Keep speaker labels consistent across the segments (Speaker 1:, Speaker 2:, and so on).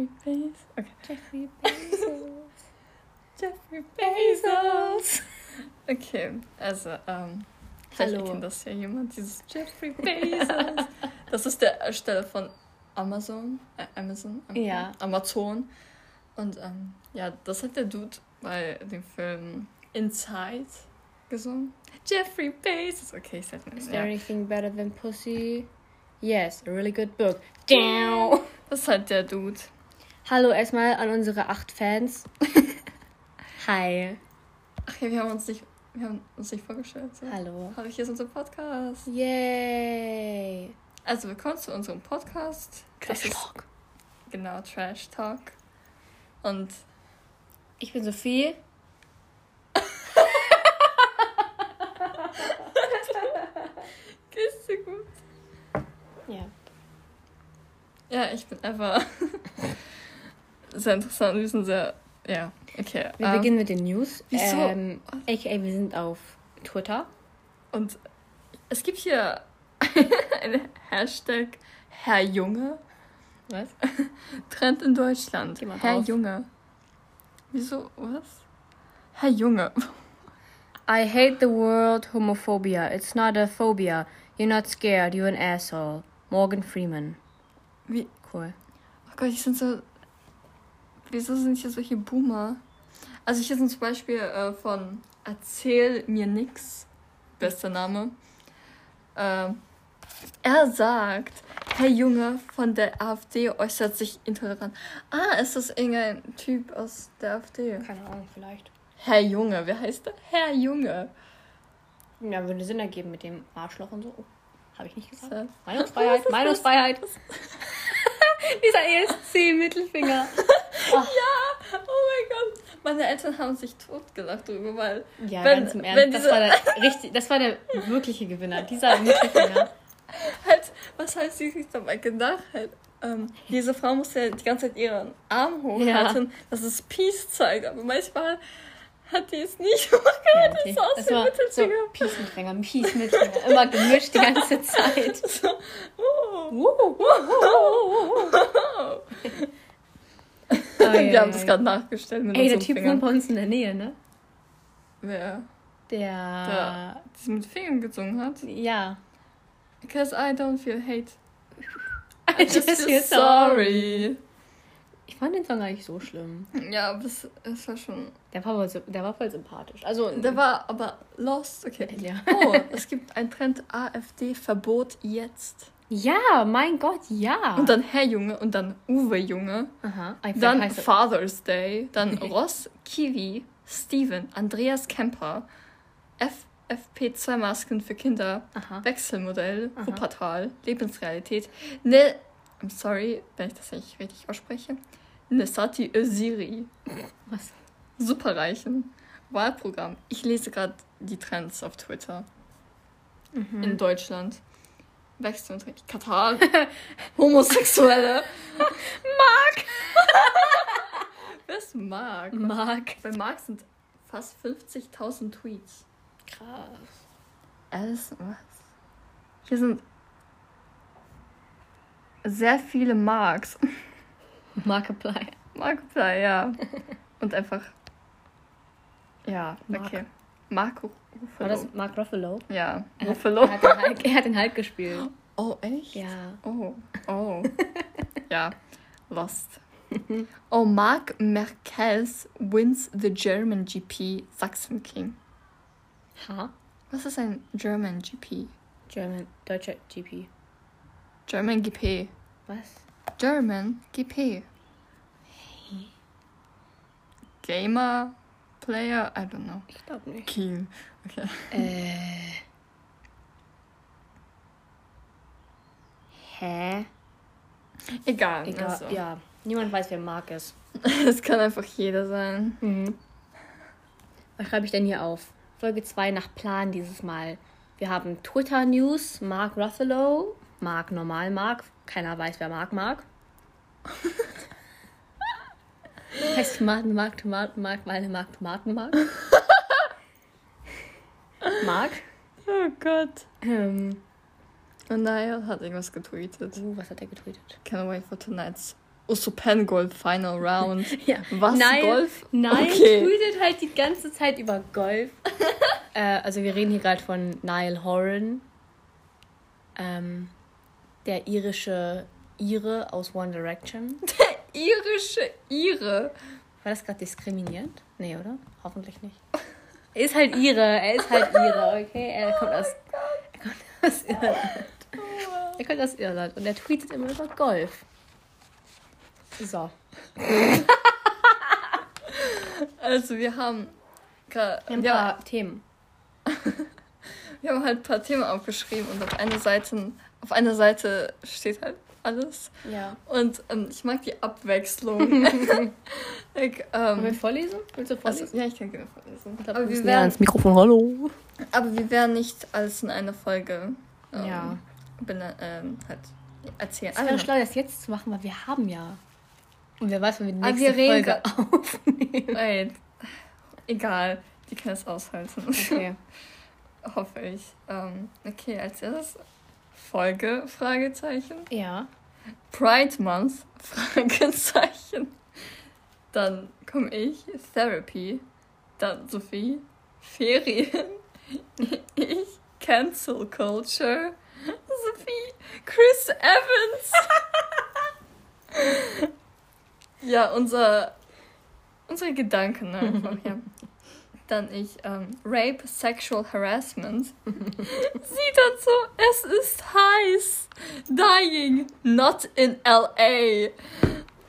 Speaker 1: Jeffrey Bezos. Okay.
Speaker 2: Jeffrey Bezos.
Speaker 1: Jeffrey Bezos. Okay, also, ähm, vielleicht
Speaker 2: Hallo.
Speaker 1: kennt das ja jemand, dieses Jeffrey Bezos. das ist der Ersteller von Amazon, äh, Amazon, Am-
Speaker 2: Ja.
Speaker 1: Amazon. Und ähm, ja, das hat der Dude bei dem Film Inside gesungen. Jeffrey Bezos. Okay, ich sag mal.
Speaker 2: Is
Speaker 1: Ja.
Speaker 2: there anything better than pussy? Yes, a really good book. Down.
Speaker 1: Das ist halt der Dude.
Speaker 2: Hallo erstmal an unsere acht Fans. Hi.
Speaker 1: Ach ja, wir haben uns nicht, wir haben uns nicht vorgestellt. So.
Speaker 2: Hallo.
Speaker 1: Hallo, hier ist unser Podcast.
Speaker 2: Yay.
Speaker 1: Also willkommen zu unserem Podcast. Das ist
Speaker 2: Talk.
Speaker 1: genau Trash Talk. Und
Speaker 2: Ich bin Sophie.
Speaker 1: geht's dir gut?
Speaker 2: Ja.
Speaker 1: Ja, ich bin einfach sehr interessant. Wir sind sehr, ja, okay.
Speaker 2: Wir
Speaker 1: ähm,
Speaker 2: beginnen mit den News.
Speaker 1: wieso?
Speaker 2: Ähm, AKA, wir sind auf Twitter.
Speaker 1: Und es gibt hier einen Hashtag Herr Junge.
Speaker 2: Was?
Speaker 1: Trend in Deutschland. Herr
Speaker 2: drauf.
Speaker 1: Junge. Wieso? Was? Herr Junge.
Speaker 2: I hate the word homophobia. It's not a phobia. You're not scared. You're an asshole. Morgan Freeman.
Speaker 1: Wie?
Speaker 2: Cool.
Speaker 1: Oh Gott, ich sind so. Wieso sind hier solche Boomer? Also hier sind zum Beispiel äh, von Erzähl mir nix. Bester Name. Ähm, er sagt, Herr Junge von der AfD äußert sich intolerant. Ah, ist das irgendein Typ aus der AfD?
Speaker 2: Keine Ahnung, vielleicht.
Speaker 1: Herr Junge, wer heißt der? Herr Junge.
Speaker 2: Ja, würde Sinn ergeben mit dem Arschloch und so. Oh, Habe ich nicht gesagt. Meinungsfreiheit, Meinungsfreiheit. Dieser ESC-Mittelfinger.
Speaker 1: Ja, oh mein Gott. Meine Eltern haben sich totgelacht darüber, weil
Speaker 2: Ja,
Speaker 1: Wenn-
Speaker 2: ganz im Ernst. Das
Speaker 1: diese-
Speaker 2: war, der, richtig, das war der wirkliche Gewinner. Dieser Mittelfinger.
Speaker 1: halt, was heißt sie sich dabei gedacht hat? Ähm, diese Frau muss ja die ganze Zeit ihren Arm hochhalten, dass es Peace zeigt, aber manchmal hat die es nicht gemacht.
Speaker 2: Ja,
Speaker 1: Das war aus
Speaker 2: Das
Speaker 1: dem
Speaker 2: war so
Speaker 1: Mittelfinger.
Speaker 2: Peace-Mittelfinger, Peace-Mittelfinger. Immer gemischt die ganze Zeit.
Speaker 1: So, oh.
Speaker 2: Uh,
Speaker 1: Wir haben das gerade nachgestellt mit
Speaker 2: Ey, der Typ wohnt bei uns in der Nähe, ne?
Speaker 1: Wer?
Speaker 2: Der.
Speaker 1: Der, das mit Fingern gesungen hat.
Speaker 2: Ja.
Speaker 1: Because I don't feel hate.
Speaker 2: I just feel sorry. Ich fand den Song gar nicht so schlimm.
Speaker 1: Ja, aber es, es war schon.
Speaker 2: Der war, voll, der war voll sympathisch. Also,
Speaker 1: Der war aber lost. Okay.
Speaker 2: Ja.
Speaker 1: Oh, es gibt ein Trend AfD-Verbot jetzt.
Speaker 2: ja, mein Gott, ja.
Speaker 1: Und dann Herr Junge und dann Uwe Junge.
Speaker 2: Aha.
Speaker 1: Dann
Speaker 2: heißt er-
Speaker 1: Father's Day. Dann Ross, Kiwi, Steven, Andreas Kemper, FFP2-Masken für Kinder,
Speaker 2: Aha.
Speaker 1: Wechselmodell,
Speaker 2: Aha.
Speaker 1: Wuppertal, Lebensrealität. Ne, I'm sorry, wenn ich das nicht richtig ausspreche. Nesati Öziri.
Speaker 2: Was?
Speaker 1: Superreichen. Wahlprogramm. Ich lese gerade die Trends auf Twitter.
Speaker 2: Mhm.
Speaker 1: In Deutschland. Wechselmodell. Katar. Homosexuelle. Mark. Wer ist Mark?
Speaker 2: Mark.
Speaker 1: Bei Mark sind fast 50.000 Tweets.
Speaker 2: Krass.
Speaker 1: Alles was? Hier sind sehr viele Marks.
Speaker 2: Markiplier.
Speaker 1: Markiplier, ja. Und einfach. Ja,
Speaker 2: Mark.
Speaker 1: okay. Marco
Speaker 2: War
Speaker 1: Ruffalo.
Speaker 2: das Mark Ruffalo?
Speaker 1: Ja,
Speaker 2: Er hat,
Speaker 1: Ruffalo.
Speaker 2: er, hat den Hulk, er hat den Hulk gespielt.
Speaker 1: Oh, echt?
Speaker 2: Ja.
Speaker 1: Oh, oh. ja, Lost. Oh, Marc Merkels wins the German GP Sachsen King.
Speaker 2: Ha?
Speaker 1: Was ist ein German GP?
Speaker 2: German, deutscher GP.
Speaker 1: German GP.
Speaker 2: Was?
Speaker 1: German GP. Gamer, Player, I don't know.
Speaker 2: Ich glaube nicht.
Speaker 1: Kiel. Okay.
Speaker 2: Äh. Hä?
Speaker 1: Egal.
Speaker 2: Egal.
Speaker 1: Also.
Speaker 2: Ja. Niemand weiß, wer Mark ist.
Speaker 1: Es kann einfach jeder sein.
Speaker 2: Mhm. Was schreibe ich denn hier auf? Folge 2 nach Plan dieses Mal. Wir haben Twitter News, Mark Ruffalo, Mark normal Mark, keiner weiß, wer Mark mag. heißt Tomaten, Mark, Tomaten, Mark, weil er mag Tomaten mag. Mark.
Speaker 1: Oh Gott.
Speaker 2: Ähm,
Speaker 1: Und Niall hat irgendwas getweetet.
Speaker 2: uh, was hat er getweetet?
Speaker 1: Can't wait for tonight's Usopen Golf Final Round.
Speaker 2: Ja.
Speaker 1: Was?
Speaker 2: Nein,
Speaker 1: Golf?
Speaker 2: Nein,
Speaker 1: Okay.
Speaker 2: tweetet halt die ganze Zeit über Golf. äh, also wir reden hier gerade von Niall Horan. Ähm, der irische Ire aus One Direction.
Speaker 1: Irische Ire.
Speaker 2: War das gerade diskriminierend? Nee, oder? Hoffentlich nicht. Er ist halt Ire, er ist halt Ire, okay? Er kommt aus, er kommt aus Irland. Er kommt aus Irland und er tweetet immer über Golf. So.
Speaker 1: Also wir haben gra-
Speaker 2: Wir haben ein
Speaker 1: ja,
Speaker 2: paar Themen.
Speaker 1: wir haben halt ein paar Themen aufgeschrieben und auf einer Seite, auf einer Seite steht halt alles.
Speaker 2: Ja.
Speaker 1: Und ähm, ich mag die Abwechslung. like,
Speaker 2: Wollen wir
Speaker 1: ähm,
Speaker 2: vorlesen? Willst du vorlesen?
Speaker 1: also, ja, ich kann gerne vorlesen.
Speaker 2: Ich glaub,
Speaker 1: Aber
Speaker 2: wir
Speaker 1: werden,
Speaker 2: ans Mikrofon, hallo.
Speaker 1: aber wir werden nicht alles in einer Folge ähm,
Speaker 2: Ja.
Speaker 1: ähm, halt erzählen.
Speaker 2: Es wäre
Speaker 1: Also,
Speaker 2: schlau, das jetzt zu machen, weil wir haben ja. Und wer weiß, wenn wir die
Speaker 1: Aber
Speaker 2: nächste
Speaker 1: wir reden
Speaker 2: Folge aufnehmen.
Speaker 1: wait. Egal, die kann es aushalten.
Speaker 2: Okay.
Speaker 1: Hoffe ich. Ähm, okay, als erstes Folge, Fragezeichen.
Speaker 2: Ja.
Speaker 1: Pride Month, Fragezeichen. Dann komme ich, Therapy. Dann Sophie, Ferien. Ich, Cancel Culture. Sophie, Chris Evans. ja, unser, unsere Gedanken einfach, ja. Dann ich, ähm, Rape, Sexual Harassment. Sie dann so, es ist heiß. Dying, not in LA.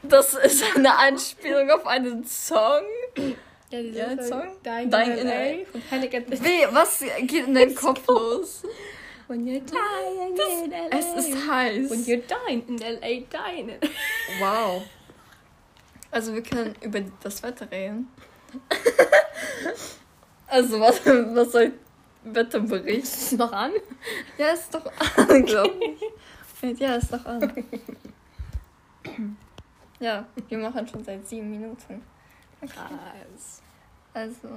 Speaker 1: Das ist eine Anspielung auf einen Song.
Speaker 2: Ja,
Speaker 1: Ja, ein Song?
Speaker 2: Dying,
Speaker 1: Dying
Speaker 2: in
Speaker 1: in
Speaker 2: LA. Von Panic at the
Speaker 1: Weh, was geht in deinem Kopf los?
Speaker 2: When you're dying
Speaker 1: Das,
Speaker 2: in LA.
Speaker 1: es ist heiß.
Speaker 2: When you're dying in LA, dying in
Speaker 1: Wow. Also wir können über das Wetter reden. also was, was soll Wetterbericht?
Speaker 2: Ist es noch an?
Speaker 1: Ja, ist doch an, glaube ich. Ja, ist doch an. Ja, wir machen schon seit sieben Minuten.
Speaker 2: Krass.
Speaker 1: Also,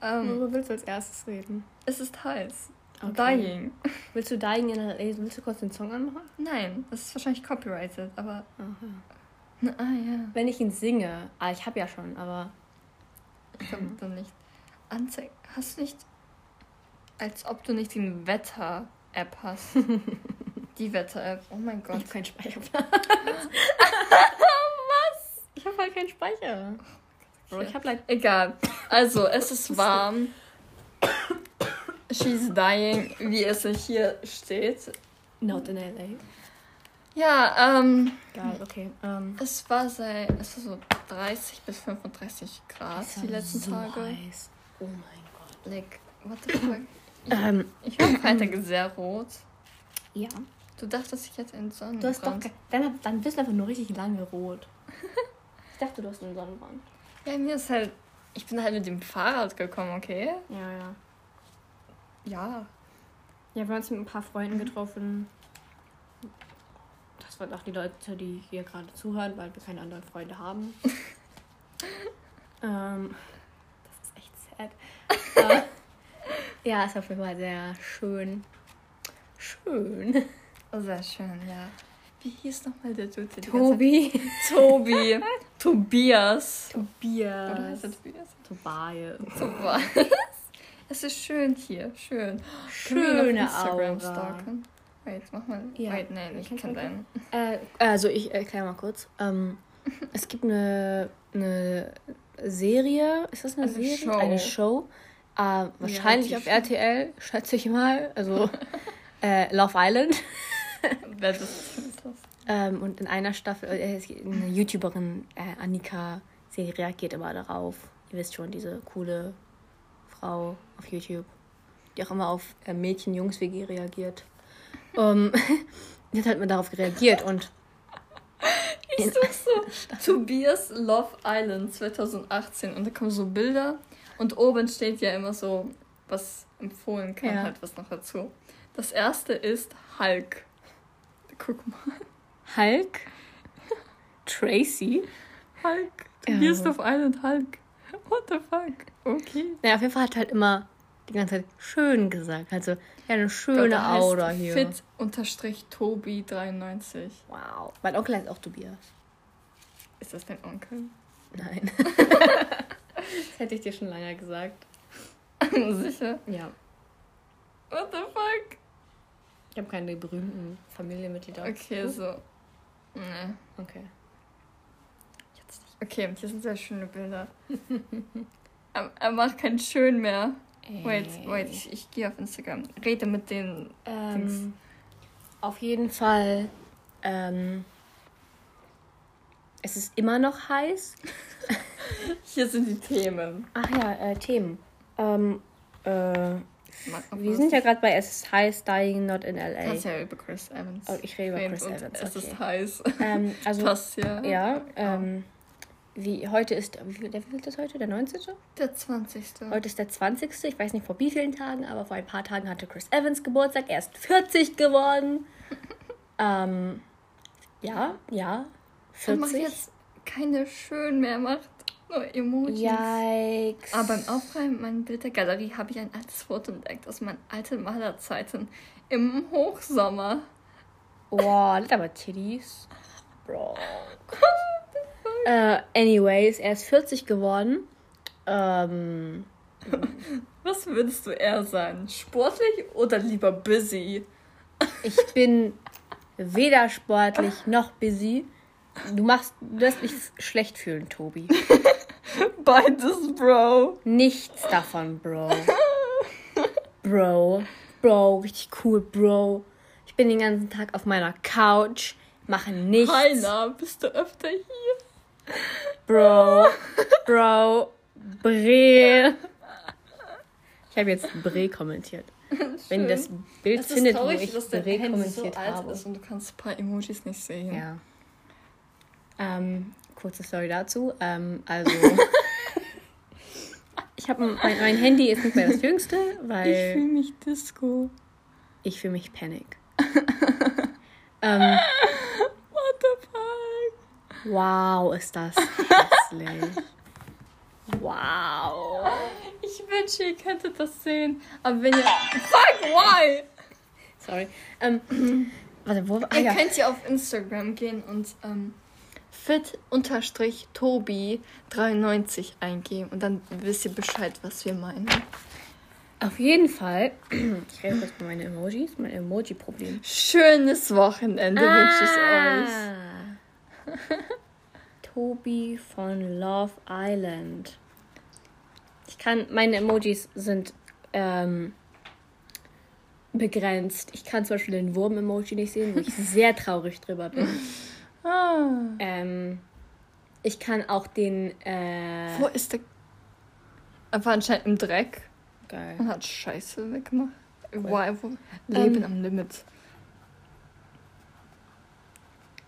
Speaker 1: ähm,
Speaker 2: Worüber willst du als erstes reden?
Speaker 1: es ist heiß.
Speaker 2: Okay.
Speaker 1: Dying.
Speaker 2: Willst du Dying in LA? Willst du kurz den Song anmachen?
Speaker 1: Nein, das ist wahrscheinlich copyrighted, aber.
Speaker 2: Aha.
Speaker 1: Na, ah ja.
Speaker 2: Wenn ich ihn singe. Ah, ich habe ja schon, aber.
Speaker 1: Ich glaube dann nicht. Anzeig. Hast du nicht. Als ob du nicht die Wetter-App hast. die Wetter-App. Oh mein
Speaker 2: Ich
Speaker 1: Gott.
Speaker 2: habe keinen Speicherplatz. Ich habe halt keinen Speicher. Bro, ich habe leider.
Speaker 1: Egal. Also, es ist warm. She's dying, wie es hier steht.
Speaker 2: Not in LA.
Speaker 1: Ja, ähm.
Speaker 2: Geil, okay. Ähm,
Speaker 1: Es war seit. Es war so 30 bis 35 Grad
Speaker 2: ist
Speaker 1: die letzten
Speaker 2: so
Speaker 1: Tage.
Speaker 2: Heiß. Oh mein Gott.
Speaker 1: Like, what the fuck?
Speaker 2: Ähm,
Speaker 1: Ich war am Freitag sehr rot.
Speaker 2: ja.
Speaker 1: Du dachtest, ich hätte einen Sonnenbrand.
Speaker 2: Du hast doch. Dann, dann bist du einfach nur richtig lange rot. Ich dachte, du hast einen Sonnenbrand.
Speaker 1: Ja, mir ist halt. Ich bin halt mit dem Fahrrad gekommen, okay?
Speaker 2: Ja, ja.
Speaker 1: Ja.
Speaker 2: Ja, wir haben uns mit ein paar Freunden getroffen. Das waren auch die Leute, die hier gerade zuhören, weil wir keine anderen Freunde haben. ähm, das ist echt sad. äh, ja, es war auf jeden Fall sehr schön. Schön.
Speaker 1: Sehr schön, ja. Wie hieß nochmal der Dude?
Speaker 2: Tobi.
Speaker 1: Tobi. Tobias. Oder
Speaker 2: Tobias.
Speaker 1: heißt er Tobias?
Speaker 2: Tobias.
Speaker 1: Tobias. Es ist schön hier, schön. Können wir ihn auf
Speaker 2: Schöne
Speaker 1: Instagram
Speaker 2: Aura.
Speaker 1: stalken? Wait, mach mal.
Speaker 2: Ja.
Speaker 1: Wait, nein, ich kann deinen.
Speaker 2: Äh, also ich erkläre mal kurz. Ähm, es gibt eine, eine Serie, ist das eine,
Speaker 1: Eine
Speaker 2: Serie?
Speaker 1: Show.
Speaker 2: Eine Show. Äh, wahrscheinlich auf
Speaker 1: Reality-Show.
Speaker 2: RTL, schätze ich mal. Also äh, Love Island.
Speaker 1: Wer das ist das?
Speaker 2: Ähm, und in einer Staffel, äh, eine YouTuberin, äh, Annika, sie reagiert immer darauf. Ihr wisst schon, diese coole Frau auf YouTube, die auch immer auf äh, Mädchen-Jungs-WG reagiert. Ähm, die hat halt mal darauf reagiert und
Speaker 1: Ich such so Tobias Love Island 2018 und da kommen so Bilder und oben steht ja immer so, was empfohlen kann,
Speaker 2: Ja.
Speaker 1: halt was noch dazu. Das erste ist Hulk. Guck mal.
Speaker 2: Hulk, Tracy.
Speaker 1: Hulk.
Speaker 2: Ja.
Speaker 1: Tobias Love Island Hulk. What the fuck? Okay.
Speaker 2: Ja, auf jeden Fall hat halt immer die ganze Zeit schön gesagt. Also, ja, eine schöne
Speaker 1: heißt
Speaker 2: Aura hier.
Speaker 1: Fit unterstrich Tobi 93.
Speaker 2: Wow. Mein Onkel heißt auch Tobias.
Speaker 1: Ist das dein Onkel?
Speaker 2: Nein. das hätte ich dir schon lange gesagt.
Speaker 1: Sicher?
Speaker 2: Ja.
Speaker 1: What the fuck?
Speaker 2: Ich habe keine berühmten Familienmitglieder.
Speaker 1: Okay, so. Nee.
Speaker 2: Okay.
Speaker 1: Jetzt nicht. Okay, hier sind sehr schöne Bilder. er, er macht kein Schön mehr. Wait, wait, ich, ich gehe auf Instagram. Rede mit den. Dings.
Speaker 2: Ähm, auf jeden Fall. Ähm, es ist immer noch heiß.
Speaker 1: Hier sind die Themen.
Speaker 2: Ach ja, äh, Themen. Ähm, äh, wir sind ja gerade bei Es ist heiß, Dying Not in LA.
Speaker 1: Kannst ja über Chris Evans.
Speaker 2: Oh, ich rede über Chris Evans.
Speaker 1: Es
Speaker 2: okay.
Speaker 1: ist heiß.
Speaker 2: Ähm, also,
Speaker 1: Passt ja.
Speaker 2: ja, ähm, wie heute ist, wie viel, der wie viel ist heute? Der 19.?
Speaker 1: Der 20.
Speaker 2: Heute ist der 20. Ich weiß nicht vor wie vielen Tagen, aber vor ein paar Tagen hatte Chris Evans Geburtstag. Er ist 40 geworden. ähm, ja, ja.
Speaker 1: Er macht
Speaker 2: 40.
Speaker 1: jetzt keine Schön mehr, macht nur Emojis.
Speaker 2: Yikes.
Speaker 1: Aber beim Aufräumen meiner Bildergalerie habe ich ein altes Foto entdeckt aus meinen alten Malerzeiten im Hochsommer.
Speaker 2: Boah, aber Titties. Bro. äh, anyways, er ist 40 geworden. Ähm,
Speaker 1: Was würdest du eher sein? Sportlich oder lieber busy?
Speaker 2: ich bin weder sportlich noch busy. Du machst, du lässt mich schlecht fühlen, Tobi.
Speaker 1: Beides, Bro.
Speaker 2: Nichts davon, Bro. Bro. Bro, richtig cool, Bro. Ich bin den ganzen Tag auf meiner Couch, mache nichts.
Speaker 1: Heiner, bist du öfter hier?
Speaker 2: Bro. Bro. Bre. Ich habe jetzt Bre kommentiert. Wenn ihr das Bild
Speaker 1: ist
Speaker 2: findet, wo ich
Speaker 1: dass
Speaker 2: Bre kommentiert
Speaker 1: so alt
Speaker 2: habe.
Speaker 1: ist und du kannst ein paar Emojis nicht sehen.
Speaker 2: Ja. Ähm, kurze Story dazu. Ähm, also. ich habe mein, mein Handy ist nicht mehr das jüngste,
Speaker 1: Ich
Speaker 2: weil
Speaker 1: fühle mich Disco.
Speaker 2: ich fühle mich Panic. ähm? Wow, ist das hässlich. Wow.
Speaker 1: Ich wünsche, ihr könntet das sehen. Aber wenn ihr. Fuck, why?
Speaker 2: Sorry. Ähm, warte, wo? Ah,
Speaker 1: Ihr
Speaker 2: ja.
Speaker 1: könnt ja auf Instagram gehen und ähm, fit-tobi93 eingeben und dann wisst ihr Bescheid, was wir meinen.
Speaker 2: Auf jeden Fall. Ich rede kurz über meine Emojis, mein Emoji-Problem.
Speaker 1: Schönes Wochenende wünsche ich euch.
Speaker 2: Tobi von Love Island. Ich kann, meine Emojis sind ähm, begrenzt. Ich kann zum Beispiel den Wurm-Emoji nicht sehen, wo ich sehr traurig drüber bin.
Speaker 1: Ah.
Speaker 2: Ähm, ich kann auch den. Äh,
Speaker 1: Wo ist der? Er war anscheinend im Dreck
Speaker 2: geil.
Speaker 1: und hat Scheiße weggemacht. Why? Wo? Leben
Speaker 2: Ähm.
Speaker 1: am Limit.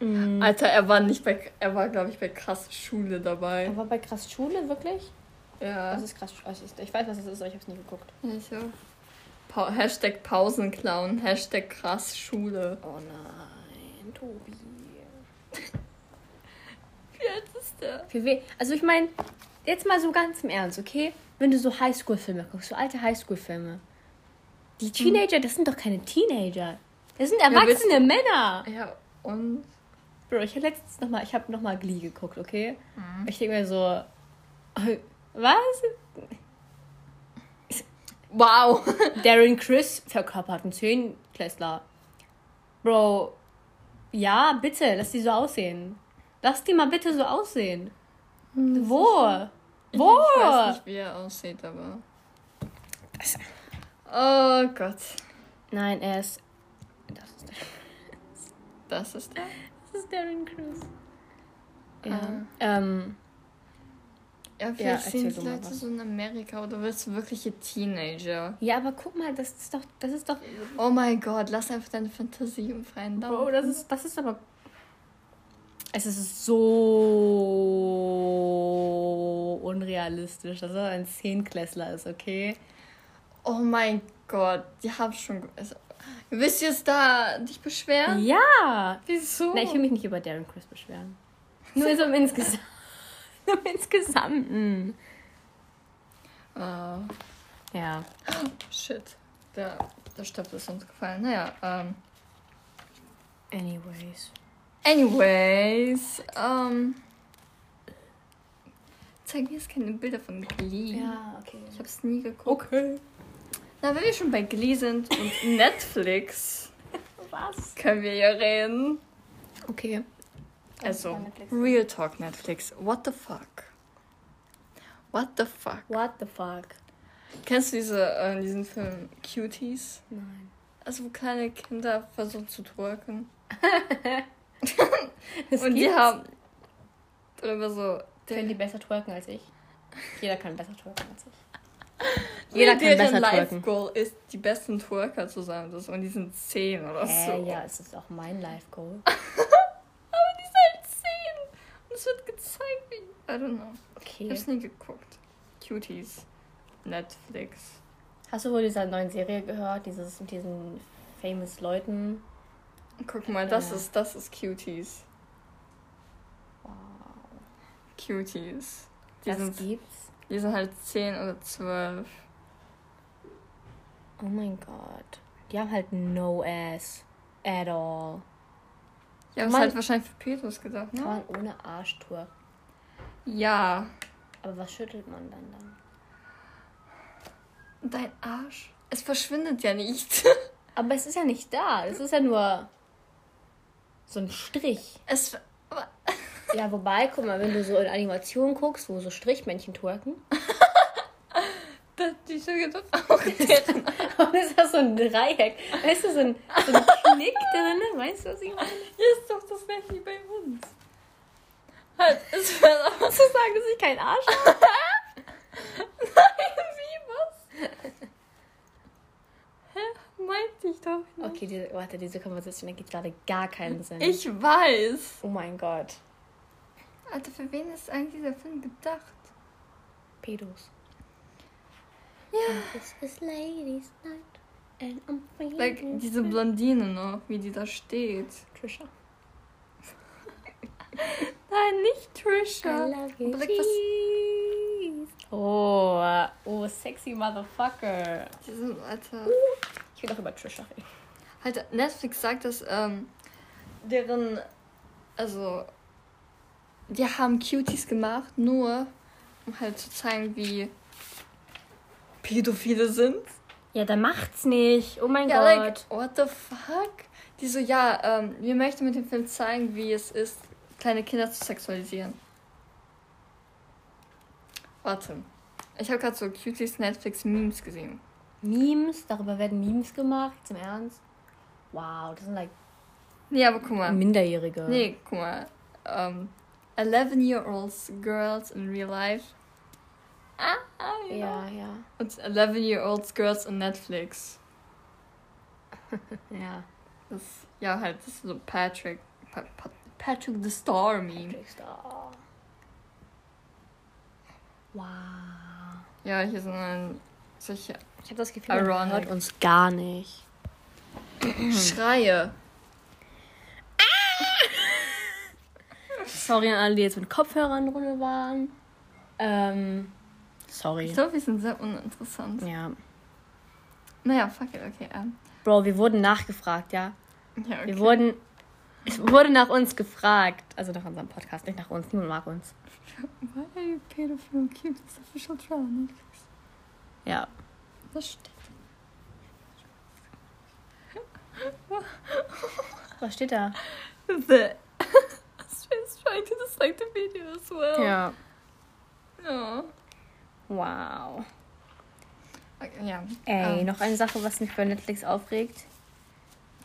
Speaker 2: Mm.
Speaker 1: Alter, er war nicht bei, er war glaube ich bei krass Schule dabei.
Speaker 2: Aber bei krass Schule, wirklich?
Speaker 1: Ja.
Speaker 2: Was ist krass? Ist, ich weiß, was es ist, aber ich habe es nie geguckt.
Speaker 1: Ich auch. Pa Hashtag Pausenclown, Hashtag krass Schule.
Speaker 2: Oh nein, Tobi.
Speaker 1: Wie alt ist der?
Speaker 2: Für we also ich meine, jetzt mal so ganz im Ernst, okay? Wenn du so Highschool-Filme guckst, so alte Highschool-Filme. Die Teenager, das sind doch keine Teenager. Das sind erwachsene Männer.
Speaker 1: Ja, und?
Speaker 2: Bro, ich habe letztens nochmal, ich habe nochmal Glee geguckt, okay? Ich denke mir so, äh, was?
Speaker 1: Wow!
Speaker 2: Darren Chris verkörpert einen Zehnklässler. Bro, ja, bitte, lass die so aussehen. Lass die mal bitte so aussehen. Wo? Wo?
Speaker 1: Ich weiß nicht, wie er aussieht, aber. Oh Gott.
Speaker 2: Nein, er ist. Das ist,
Speaker 1: Das ist der?
Speaker 2: Das ist Darren Chris. Ja.
Speaker 1: Ah.
Speaker 2: Ähm,
Speaker 1: Ja, vielleicht
Speaker 2: Ja,
Speaker 1: sind die Leute so in Amerika oder willst du wirkliche Teenager?
Speaker 2: ja, aber guck mal, das ist doch. Das ist doch.
Speaker 1: Oh mein Gott, lass einfach deine Fantasie im Freien
Speaker 2: Bro,
Speaker 1: laufen.
Speaker 2: das ist, das ist aber. Es ist so unrealistisch, dass er ein Zehnklässler ist, okay?
Speaker 1: Oh mein Gott, die haben schon. Also, willst du jetzt da dich beschweren?
Speaker 2: Ja!
Speaker 1: Wieso?
Speaker 2: Nein, ich will mich nicht über Darren Chris beschweren. Nur so im Insgesamt. Nur im Insgesamten.
Speaker 1: Ah,
Speaker 2: Ja.
Speaker 1: shit. Der, der Stöpsel ist uns gefallen. Naja, ähm.
Speaker 2: Anyways.
Speaker 1: Anyways, ähm. Zeig mir jetzt keine Bilder von Glee.
Speaker 2: Ja, okay.
Speaker 1: Ich hab's nie geguckt. Okay. Na, wenn wir schon bei Glee sind und Netflix,
Speaker 2: Was?
Speaker 1: können wir ja reden.
Speaker 2: Okay.
Speaker 1: Also,
Speaker 2: Netflix.
Speaker 1: Real Talk Netflix. What the fuck? What the fuck?
Speaker 2: What the fuck?
Speaker 1: Kennst du diese, äh, diesen Film Cuties?
Speaker 2: Nein.
Speaker 1: Also, wo kleine Kinder versuchen zu twerken. Und die haben darüber so.
Speaker 2: Können die besser twerken als ich? Jeder kann besser twerken als ich.
Speaker 1: Jeder
Speaker 2: Jeder kann besser
Speaker 1: Life. Goal ist, die besten Twerker zu sein. Das, und die sind zehn oder
Speaker 2: Äh,
Speaker 1: so.
Speaker 2: ja, es ist auch mein Life Goal.
Speaker 1: Aber die sind halt zehn. Und es wird gezeigt wie. I don't know. Ich
Speaker 2: Okay.
Speaker 1: hab's nie geguckt. Cuties. Netflix.
Speaker 2: Hast du wohl dieser neuen Serie gehört? Dieses mit diesen famous Leuten?
Speaker 1: Guck mal, das
Speaker 2: Ja.
Speaker 1: ist das ist Cuties.
Speaker 2: Wow.
Speaker 1: Cuties. Die
Speaker 2: Das
Speaker 1: sind,
Speaker 2: gibt's.
Speaker 1: die sind halt 10 oder 12.
Speaker 2: Oh mein Gott. Die haben halt no ass. At all.
Speaker 1: Ja, das ist halt wahrscheinlich für Petrus gedacht, ne?
Speaker 2: man ohne Arsch twerken.
Speaker 1: Ja.
Speaker 2: Aber was schüttelt man dann dann?
Speaker 1: Dein Arsch. Es verschwindet ja nicht.
Speaker 2: Aber es ist ja nicht da. Es ist ja nur so ein Strich.
Speaker 1: Es.
Speaker 2: Ja, wobei, guck mal, wenn du so in Animationen guckst, wo so Strichmännchen twerken,
Speaker 1: die Schüge doch auch deren.
Speaker 2: und es ist so ein Dreieck. Weißt du, so ein, so ein Knick drin, weißt du, was ich meine?
Speaker 1: Hier ist doch das gleiche wie bei uns. Halt, es wird auch
Speaker 2: du sagen, dass ich keinen Arsch habe?
Speaker 1: Nein, wie was? Hä? Meinte ich doch nicht.
Speaker 2: Okay, diese, warte, diese Konversation ergibt gerade gar keinen Sinn.
Speaker 1: Ich weiß.
Speaker 2: Oh mein Gott.
Speaker 1: Alter, für wen ist eigentlich dieser Film gedacht?
Speaker 2: Pedos.
Speaker 1: Ja.
Speaker 2: This is ladies night and I'm feeling
Speaker 1: Like, diese Blondine noch, wie die da steht.
Speaker 2: Trisha.
Speaker 1: Nein, nicht
Speaker 2: I
Speaker 1: Trisha.
Speaker 2: love you.
Speaker 1: Aber like, was-
Speaker 2: cheese. Oh, äh, oh, sexy Motherfucker.
Speaker 1: Diese, Alter.
Speaker 2: Ich will doch über Trisha reden.
Speaker 1: Halt, Netflix sagt, dass ähm, deren, also, die haben Cuties gemacht, nur um halt zu zeigen, wie Pädophile sind.
Speaker 2: Ja, dann macht's nicht. Oh mein
Speaker 1: Ja,
Speaker 2: Gott.
Speaker 1: like, what the fuck? Die so, ja, ähm, wir möchten mit dem Film zeigen, wie es ist, kleine Kinder zu sexualisieren. Warte. Ich habe gerade so Cuties Netflix Memes gesehen.
Speaker 2: Memes, darüber werden Memes gemacht, zum Ernst. Wow, das sind like
Speaker 1: Nee, aber guck mal.
Speaker 2: Minderjährige.
Speaker 1: Nee, guck mal. Ähm, 11-year-old girls in real life. Ah, ah, ja.
Speaker 2: Ja,
Speaker 1: Und 11-year-old girls in Netflix.
Speaker 2: ja.
Speaker 1: Das, ja, halt, das ist so Patrick. Pa Pa Patrick the Star Meme.
Speaker 2: Patrick Star. Wow.
Speaker 1: Ja, hier sind ein solche
Speaker 2: Ich habe das Gefühl, man
Speaker 1: Ironic.
Speaker 2: hört uns gar nicht.
Speaker 1: Schreie.
Speaker 2: Sorry an alle, die jetzt mit Kopfhörern drin waren. Ähm, sorry.
Speaker 1: Ich glaube, wir sind sehr uninteressant.
Speaker 2: Ja.
Speaker 1: Naja, fuck it, okay. Ähm,
Speaker 2: Bro, wir wurden nachgefragt, ja.
Speaker 1: ja, okay.
Speaker 2: Wir wurden. Es wurde nach uns gefragt. Also nach unserem Podcast, nicht nach uns. Niemand mag uns.
Speaker 1: Why are you pedophile and cute? It's official trial Netflix.
Speaker 2: Ja.
Speaker 1: Das steht.
Speaker 2: Was steht da?
Speaker 1: The. Australians trying to dislike the video as well.
Speaker 2: Ja.
Speaker 1: Ja.
Speaker 2: Wow.
Speaker 1: Okay, ja.
Speaker 2: Ey,
Speaker 1: Ähm,
Speaker 2: noch eine Sache, was mich bei Netflix aufregt.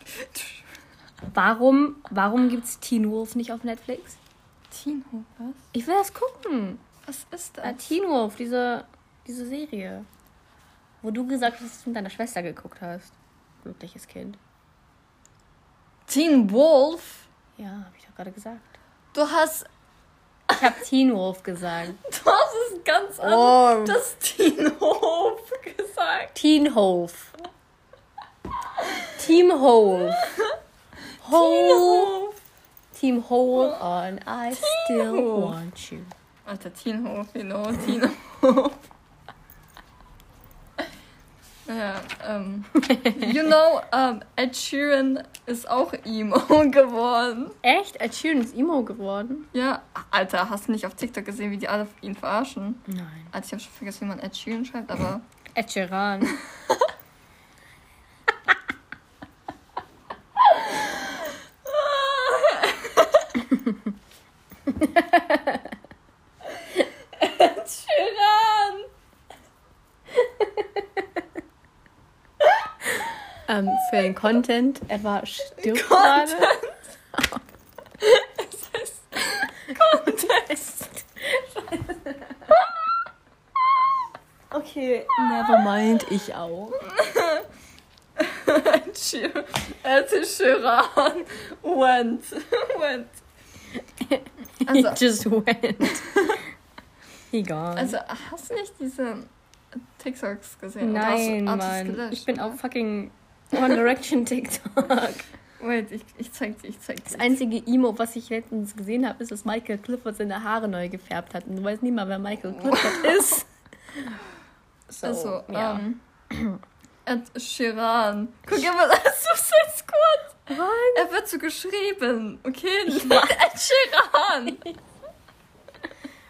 Speaker 2: Warum, warum gibt's Teen Wolf nicht auf Netflix?
Speaker 1: Teen Hope, was?
Speaker 2: Ich will das gucken.
Speaker 1: Was ist
Speaker 2: Äh,
Speaker 1: das?
Speaker 2: Teen Wolf, diese, diese Serie. Wo du gesagt hast, dass du mit deiner Schwester geguckt hast. Glückliches Kind.
Speaker 1: Teen Wolf?
Speaker 2: Ja, habe ich doch gerade gesagt.
Speaker 1: Du hast.
Speaker 2: Ich habe Teen Wolf gesagt.
Speaker 1: Du hast es ganz
Speaker 2: Oh.
Speaker 1: anders. Das Teen Hope gesagt.
Speaker 2: Teen Wolf. Team Wolf. Team Hole on I still
Speaker 1: Wolf.
Speaker 2: want you.
Speaker 1: Alter, Teen Hope, you know, Teen Hope. Ja, ähm. you know, um, Ed Sheeran ist auch Emo geworden.
Speaker 2: Echt? Ed Sheeran ist Emo geworden?
Speaker 1: Ja, Alter, hast du nicht auf TikTok gesehen, wie die alle ihn verarschen?
Speaker 2: Nein.
Speaker 1: Also ich habe schon vergessen, wie man Ed Sheeran schreibt, aber.
Speaker 2: Ed Sheeran.
Speaker 1: Ed Sheeran!
Speaker 2: ähm, für den Content, war stirbt gerade.
Speaker 1: Das heißt Kontext.
Speaker 2: Okay, never mind, ich auch.
Speaker 1: Sheeran. Ed Sheeran went. went.
Speaker 2: He
Speaker 1: Also-
Speaker 2: just went. He gone.
Speaker 1: Also, hast du nicht diese TikToks gesehen?
Speaker 2: Nein, Mann. Ich bin auf fucking One Direction TikTok.
Speaker 1: Wait, ich, ich zeig dir, ich zeig dir.
Speaker 2: Das einzige Emo, was ich letztens gesehen habe, ist, dass Michael Clifford seine Haare neu gefärbt hat. Und du weißt nie mal, wer Michael Clifford ist. So,
Speaker 1: Also,
Speaker 2: ja.
Speaker 1: ähm. Ed Sheeran. Guck mal, das ist Suicide Squad.
Speaker 2: Was?
Speaker 1: Er wird so geschrieben, okay? Nicht Ed Sheeran.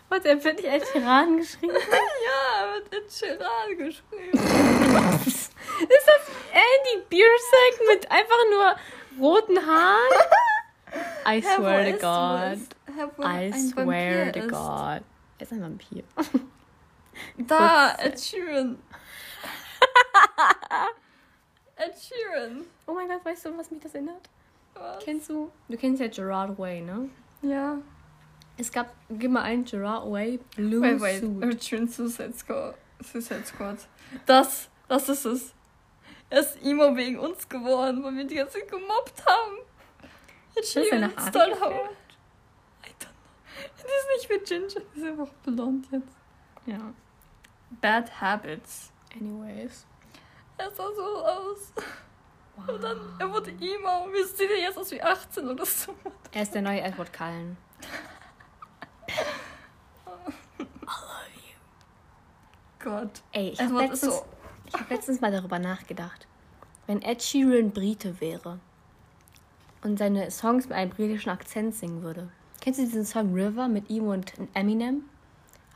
Speaker 2: Was, er wird nicht als Tyrann geschrieben?
Speaker 1: ja, er wird Ed Sheeran geschrieben.
Speaker 2: Ist das Andy Biersack mit einfach nur roten Haaren? I swear to
Speaker 1: ist- wo
Speaker 2: God.
Speaker 1: wo
Speaker 2: I swear to? God. Er ist ein Vampir.
Speaker 1: Da, Ed Sheeran. Ed Sheeran.
Speaker 2: Oh mein Gott, weißt du, was mich das erinnert?
Speaker 1: Was?
Speaker 2: Kennst du? Du kennst ja Gerard Way, ne?
Speaker 1: Ja.
Speaker 2: Es gab, gib mal ein Gerard Way Blue
Speaker 1: Wait, wait.
Speaker 2: Suit.
Speaker 1: Ed Sheeran Suicide Squad. Suicide Squad. Das, das ist es. Er ist Emo wegen uns geworden, weil wir die ganze Zeit gemobbt haben. Ed
Speaker 2: Ist
Speaker 1: ist
Speaker 2: Haare
Speaker 1: doll. I don't know. Die ist nicht wie Ginger, die ist einfach blond jetzt.
Speaker 2: Ja.
Speaker 1: Bad Habits.
Speaker 2: Anyways.
Speaker 1: Er sah so aus.
Speaker 2: Wow.
Speaker 1: Und dann, er wurde Emo. Wie sieht er jetzt aus wie 18 oder so?
Speaker 2: Er ist der neue Edward Cullen.
Speaker 1: Gott.
Speaker 2: Ey, ich
Speaker 1: Edward ist so.
Speaker 2: Ich hab letztens mal darüber nachgedacht. Wenn Ed Sheeran Brite wäre und seine Songs mit einem britischen Akzent singen würde. Kennst du diesen Song River mit ihm und Eminem?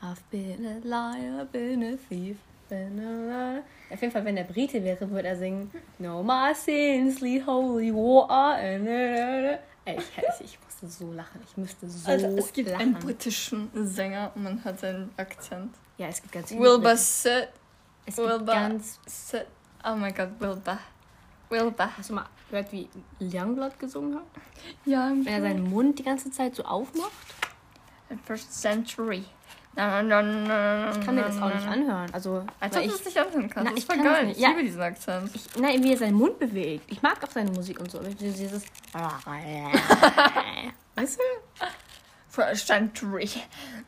Speaker 2: I've been a liar, been a thief, been a liar. Auf jeden Fall, wenn er Brite wäre, würde er singen No my sins, lead holy water. and- Ey, ich, ich, musste so lachen. Ich müsste so
Speaker 1: Alter, es gibt
Speaker 2: lachen.
Speaker 1: einen britischen Sänger und man hat seinen Akzent.
Speaker 2: ja, es gibt ganz viele.
Speaker 1: Wilbur
Speaker 2: Briten. Es gibt
Speaker 1: Wilbur
Speaker 2: ganz
Speaker 1: Sid. Oh mein Gott, Wilbur. Wilbur.
Speaker 2: Hast du mal gehört, wie Youngblood gesungen hat?
Speaker 1: Ja,
Speaker 2: Wenn er seinen Mund die ganze Zeit so aufmacht?
Speaker 1: First Century. Na, na, na,
Speaker 2: Ich kann mir das auch nicht anhören. Also,
Speaker 1: Als ob du es nicht anhören kannst.
Speaker 2: Na, ich kann
Speaker 1: geil.
Speaker 2: nicht.
Speaker 1: Ich
Speaker 2: Ja.
Speaker 1: liebe diesen Akzent.
Speaker 2: ich, nein, wie er seinen Mund bewegt. Ich mag auch seine Musik und so. aber Dieses. weißt du?
Speaker 1: First Century.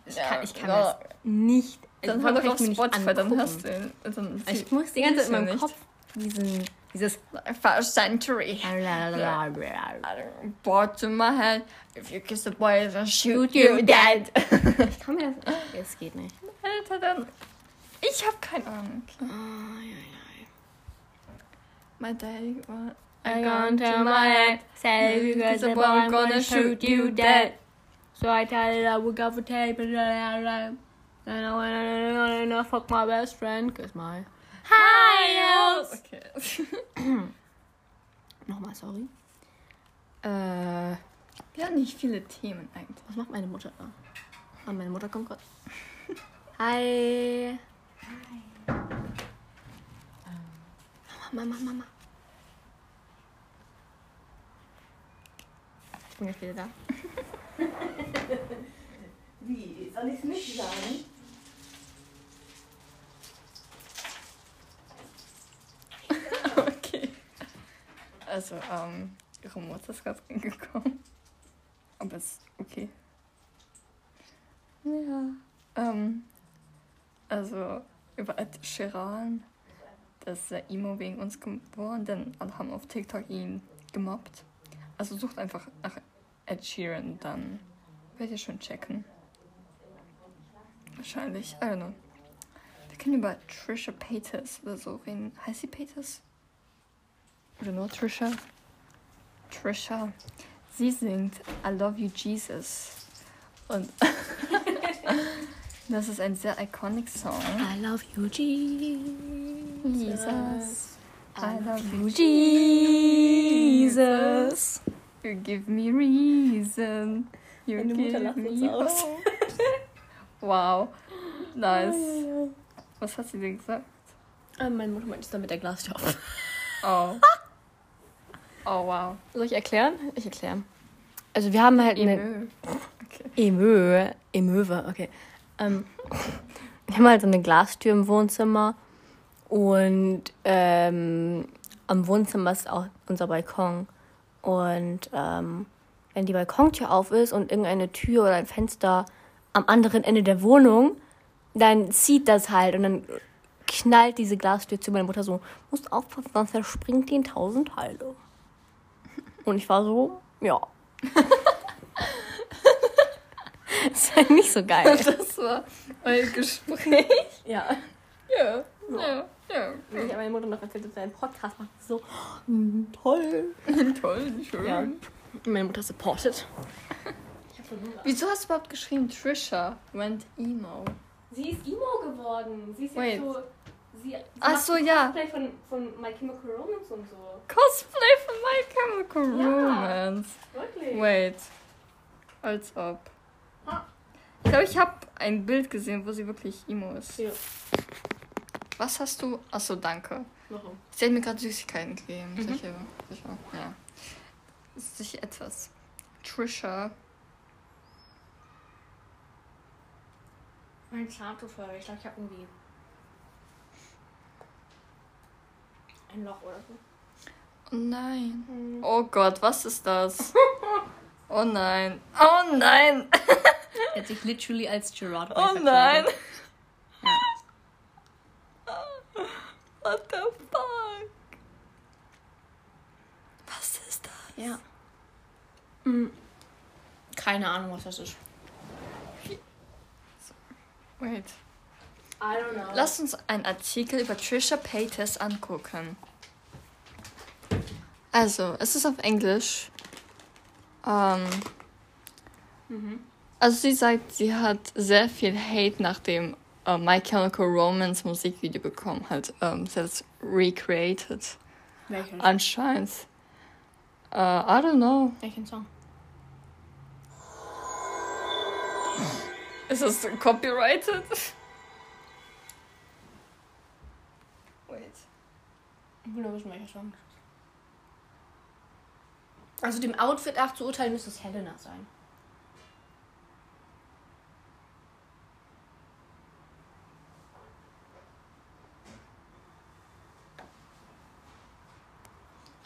Speaker 2: Ich kann, ich kann das nicht.
Speaker 1: Dann
Speaker 2: vor
Speaker 1: hör doch auf Spotify, dann hörst du ihn. Dann
Speaker 2: Ich muss die ganze Zeit in meinem. Kopf diesen. Dieses.
Speaker 1: First Century. Board to my head. If you kiss a boy, then shoot you dead.
Speaker 2: Ich kann mir das. Es geht nicht.
Speaker 1: Alter, dann. Ich hab keine Ahnung. Okay. My daddy was.
Speaker 2: I gone to my head, say because the boy I'm gonna shoot you dead. So I tell it I would go for tape and then I went and fuck my best friend, cause my heels.
Speaker 1: Okay.
Speaker 2: Nochmal, sorry. Äh,
Speaker 1: Wir haben nicht viele Themen eigentlich.
Speaker 2: was macht meine Mutter da? Ah, meine Mutter kommt gerade. Hi. Mama, Mama, Mama. Ich bin jetzt wieder da.
Speaker 3: Wie? Soll ich es nicht sagen?
Speaker 1: Okay. Also, ähm, ihre Mutter ist gerade reingekommen. Aber ist okay. Ja. Ähm, also, über Ed Sheeran, das ist der Emo wegen uns geboren, denn alle haben auf TikTok ihn gemobbt. Also sucht einfach nach Ed Sheeran, dann werdet ihr schon checken. Wahrscheinlich, I don't know. Wir können über Trisha Paytas oder so reden. Heißt sie Paytas? Oder nur Trisha? Trisha. Sie singt I Love You Jesus. Und das ist ein sehr iconic Song.
Speaker 2: I love you, Jesus.
Speaker 1: Jesus. I love you,
Speaker 2: Jesus.
Speaker 1: You give me reason. You
Speaker 2: Meine Mutter
Speaker 1: give
Speaker 2: lacht uns
Speaker 1: me
Speaker 2: aus.
Speaker 1: hope. Wow. Nice. Was hat sie denn gesagt?
Speaker 2: Ähm, meine Mutter meint es dann mit der Glastür auf.
Speaker 1: Oh. Oh, wow.
Speaker 2: Soll ich erklären? Ich erkläre. Also wir haben halt eine...
Speaker 1: Emö. Okay.
Speaker 2: Emö. Emöwe, okay. Ähm, wir haben halt so eine Glastür im Wohnzimmer und ähm, am Wohnzimmer ist auch unser Balkon. Und ähm, wenn die Balkontür auf ist und irgendeine Tür oder ein Fenster am anderen Ende der Wohnung, dann zieht das halt und dann knallt diese Glastür zu meiner Mutter so, musst aufpassen, sonst verspringt die in tausend Teile. Und ich war so, ja. das war nicht so geil.
Speaker 1: Das war euer Gespräch.
Speaker 2: Ja.
Speaker 1: Ja. Ja. Ja.
Speaker 2: Ich habe meine Mutter noch erzählt, dass wir einen Podcast machen. So, mm, toll.
Speaker 1: Toll, schön.
Speaker 2: Ja. Meine Mutter supportet.
Speaker 1: Wieso hast du überhaupt geschrieben, Trisha went emo?
Speaker 2: Sie ist Emo geworden. Sie ist
Speaker 1: Wait.
Speaker 2: jetzt so. Sie, sie
Speaker 1: Ach so, ja.
Speaker 2: Cosplay von, von My Chemical Romance und so.
Speaker 1: Cosplay von My Chemical
Speaker 2: Ja.
Speaker 1: Romance.
Speaker 2: Wirklich?
Speaker 1: Wait. Als ob.
Speaker 2: Ah.
Speaker 1: Ich glaube, ich habe ein Bild gesehen, wo sie wirklich emo ist.
Speaker 2: Ja.
Speaker 1: Was hast du? Achso, danke.
Speaker 2: Warum?
Speaker 1: Sie hat mir gerade Süßigkeiten gegeben.
Speaker 2: Mhm.
Speaker 1: Sicher. Sicher. Ja. Ist sicher etwas. Trisha.
Speaker 2: Mein Zahntuchfeuer. Ich glaube, ich habe irgendwie. Ein Loch oder so.
Speaker 1: Oh nein.
Speaker 2: Hm.
Speaker 1: Oh Gott, was ist das? Oh nein. Oh nein.
Speaker 2: Er hat sich literally als Gerard
Speaker 1: Oh nein. What the fuck? Was ist das?
Speaker 2: Ja. Hm. Keine Ahnung, was das ist.
Speaker 1: Wait.
Speaker 2: I don't know.
Speaker 1: Lass uns einen Artikel über Trisha Paytas angucken. Also, es ist auf Englisch. Ähm,
Speaker 2: Mhm.
Speaker 1: also sie sagt, sie hat sehr viel Hate nach dem äh, My Chemical Romance Musikvideo bekommen. Halt, ähm, sie hat es recreated.
Speaker 2: Welches?
Speaker 1: Anscheinend. Äh, I don't know.
Speaker 2: Welchen Song?
Speaker 1: Ist das copyrighted? Wait.
Speaker 2: Ich nur wissen, welcher Song. Also dem Outfit nach zu urteilen müsste es Helena sein.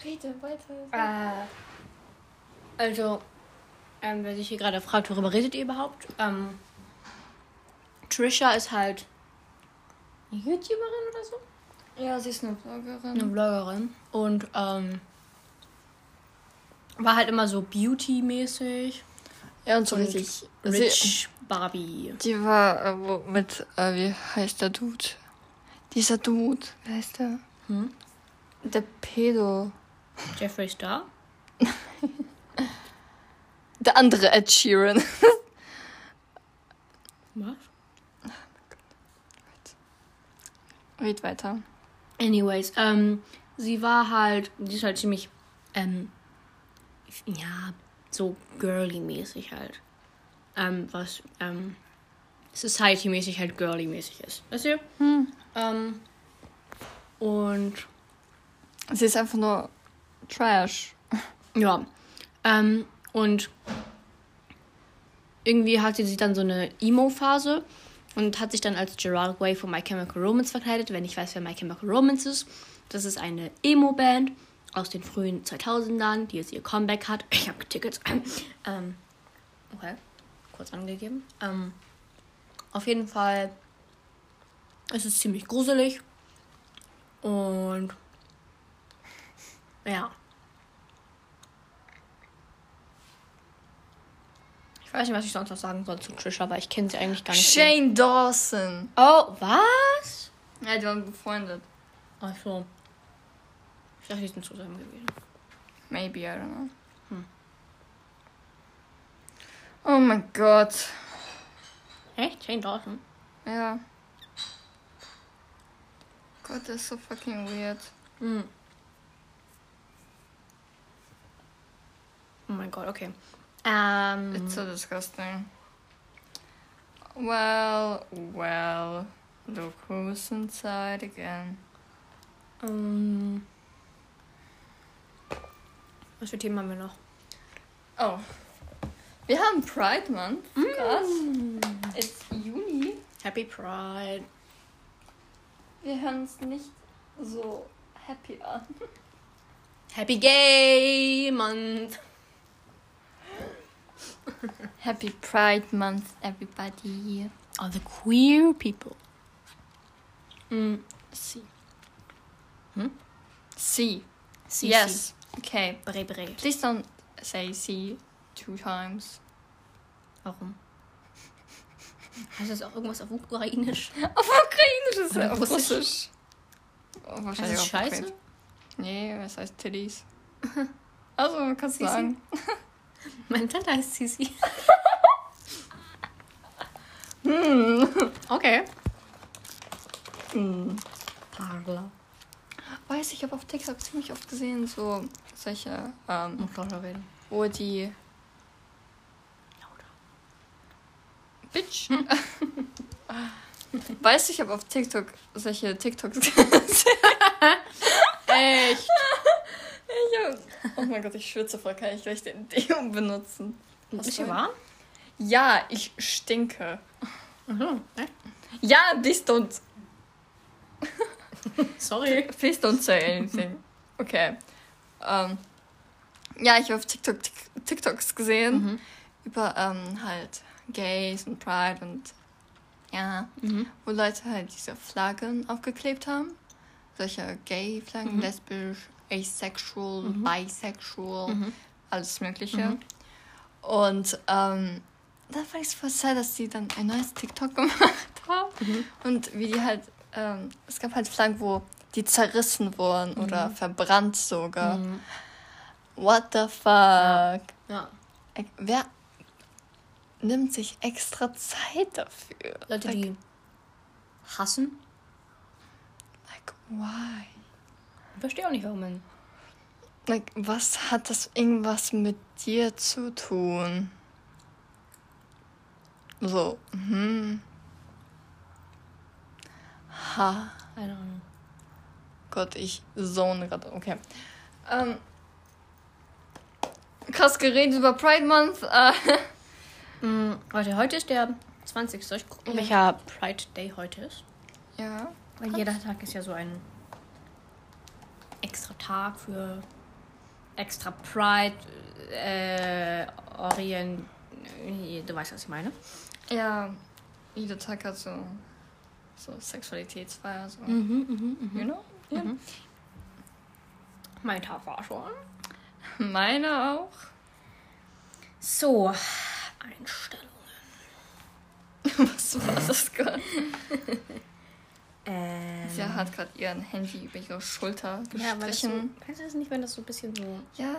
Speaker 1: Rede weiter.
Speaker 2: Äh, also, ähm, wer sich hier gerade fragt, worüber redet ihr überhaupt? Ähm, Trisha ist halt eine YouTuberin oder so?
Speaker 1: Ja, sie ist eine Bloggerin.
Speaker 2: Eine Vloggerin. Und ähm, war halt immer so Beauty-mäßig.
Speaker 1: Ja, und so
Speaker 2: Und
Speaker 1: richtig. Sie,
Speaker 2: Rich Barbie.
Speaker 1: die war äh, wo, mit, äh, wie heißt der Dude? Dieser Dude, wer heißt der?
Speaker 2: Hm?
Speaker 1: Der Pedo.
Speaker 2: Jeffree Star.
Speaker 1: Der andere Ed Sheeran.
Speaker 2: Was?
Speaker 1: Red weiter.
Speaker 2: Anyways, ähm, sie war halt, sie ist halt ziemlich, ähm, ja, so girly-mäßig halt. Ähm, was, ähm, Society-mäßig halt girly-mäßig ist. Weißt du?
Speaker 1: Hm.
Speaker 2: Ähm, und,
Speaker 1: Sie ist einfach nur Trash.
Speaker 2: ja, ähm, und irgendwie hatte sie dann so eine Emo-Phase und hat sich dann als Gerard Way von My Chemical Romance verkleidet. Wenn ich weiß, wer My Chemical Romance ist, das ist eine Emo-Band aus den frühen 2000ern, die jetzt ihr Comeback hat. Ich habe Tickets. ähm, okay, kurz angegeben. Ähm, auf jeden Fall ist es ziemlich gruselig und ja. Ich weiß nicht, was ich sonst noch sagen soll zu Trisha, weil ich kenne sie eigentlich gar nicht.
Speaker 1: Shane Dawson.
Speaker 2: Oh, was?
Speaker 1: Ja, die waren befreundet.
Speaker 2: Ach so. Ich dachte, die sind zusammen gewesen.
Speaker 1: Maybe, I don't know.
Speaker 2: Hm.
Speaker 1: Oh mein Gott.
Speaker 2: Echt? Shane Dawson?
Speaker 1: Ja. Gott, das ist so fucking weird.
Speaker 2: Hm. Oh mein Gott, okay. Ähm,
Speaker 1: It's so disgusting. Well, well. Look who's inside again.
Speaker 2: ähm, was für Themen haben wir noch?
Speaker 1: Oh. Wir haben Pride Month. Krass. It's Juni.
Speaker 2: Happy Pride.
Speaker 1: Wir hören uns nicht so happy an.
Speaker 2: Happy Gay Month.
Speaker 1: Happy Pride Month, everybody.
Speaker 2: All the queer people. Mm.
Speaker 1: See.
Speaker 2: Hmm?
Speaker 1: See.
Speaker 2: See,
Speaker 1: yes. Okay.
Speaker 2: Bre, bre.
Speaker 1: Please don't say see two times.
Speaker 2: Warum? Heißt das auch irgendwas auf Ukrainisch?
Speaker 1: Auf Ukrainisch ist
Speaker 2: Oder
Speaker 1: es auf
Speaker 2: Russisch?
Speaker 1: Russisch. Oh,
Speaker 2: Heißt
Speaker 1: wahrscheinlich
Speaker 2: das
Speaker 1: auf
Speaker 2: scheiße?
Speaker 1: Nee, es heißt Titties. Also, kannst du
Speaker 2: Sisi?
Speaker 1: sagen.
Speaker 2: Meine Tante heißt Sisi.
Speaker 1: Hm.
Speaker 2: Okay.
Speaker 1: Hm.
Speaker 2: Parla.
Speaker 1: Weiß ich, habe auf TikTok ziemlich oft gesehen, so solche, ähm,
Speaker 2: Muss lauter reden.
Speaker 1: wo die
Speaker 2: Lauter.
Speaker 1: Bitch. Weißt du, ich habe auf TikTok solche TikToks gesehen.
Speaker 2: Echt?
Speaker 1: Ich hab, oh mein Gott, ich schwitze voll. Kann ich gleich den Deo benutzen?
Speaker 2: Ist
Speaker 1: du
Speaker 2: warm?
Speaker 1: Ja, ich stinke.
Speaker 2: Mhm.
Speaker 1: Ja, please don't,
Speaker 2: Sorry.
Speaker 1: please don't say anything. Okay. Ähm, ja, ich habe auf TikTok Tik- TikToks gesehen
Speaker 2: Mhm.
Speaker 1: über ähm, halt Gays und Pride und ja,
Speaker 2: Mhm.
Speaker 1: wo Leute halt diese Flaggen aufgeklebt haben. Solche Gay-Flaggen,
Speaker 2: Mhm.
Speaker 1: lesbisch, asexual,
Speaker 2: Mhm.
Speaker 1: bisexual,
Speaker 2: Mhm.
Speaker 1: alles Mögliche.
Speaker 2: Mhm.
Speaker 1: Und ähm, da fand ich es voll sad, dass die dann ein neues TikTok gemacht haben. Und wie die halt, ähm, es gab halt Flaggen, wo die zerrissen wurden oder
Speaker 2: Mhm.
Speaker 1: verbrannt sogar.
Speaker 2: Mhm.
Speaker 1: What the fuck?
Speaker 2: Ja.
Speaker 1: Like, Wer nimmt sich extra Zeit dafür?
Speaker 2: Leute,
Speaker 1: like,
Speaker 2: die hassen.
Speaker 1: like, why?
Speaker 2: Ich verstehe auch nicht, warum man.
Speaker 1: Like, was hat das irgendwas mit dir zu tun? So, hm. Ha.
Speaker 2: I don't know.
Speaker 1: Gott, ich zone gerade. Okay. Ähm, krass geredet über Pride Month. Äh,
Speaker 2: Mhm. Warte, heute ist der 20. Soll ich gucken,
Speaker 1: Ja.
Speaker 2: welcher Pride Day heute ist?
Speaker 1: ja.
Speaker 2: Weil jeder Tag ist ja so ein extra Tag für extra Pride, äh, Orient. Du weißt, was ich meine.
Speaker 1: Ja. Jeder Tag hat so, so Sexualitätsfeier. So.
Speaker 2: Mhm, mhm,
Speaker 1: You know? Ja.
Speaker 2: Mhm. Mein Tag war schon.
Speaker 1: Meine auch.
Speaker 2: So, Einstellungen.
Speaker 1: Was war das gerade?
Speaker 2: Ähm,
Speaker 1: Sie hat gerade ihren Handy über ihre Schulter
Speaker 2: ja, weil das so,
Speaker 1: gestrichen.
Speaker 2: kennst du das nicht, wenn das so ein bisschen so
Speaker 1: Ja.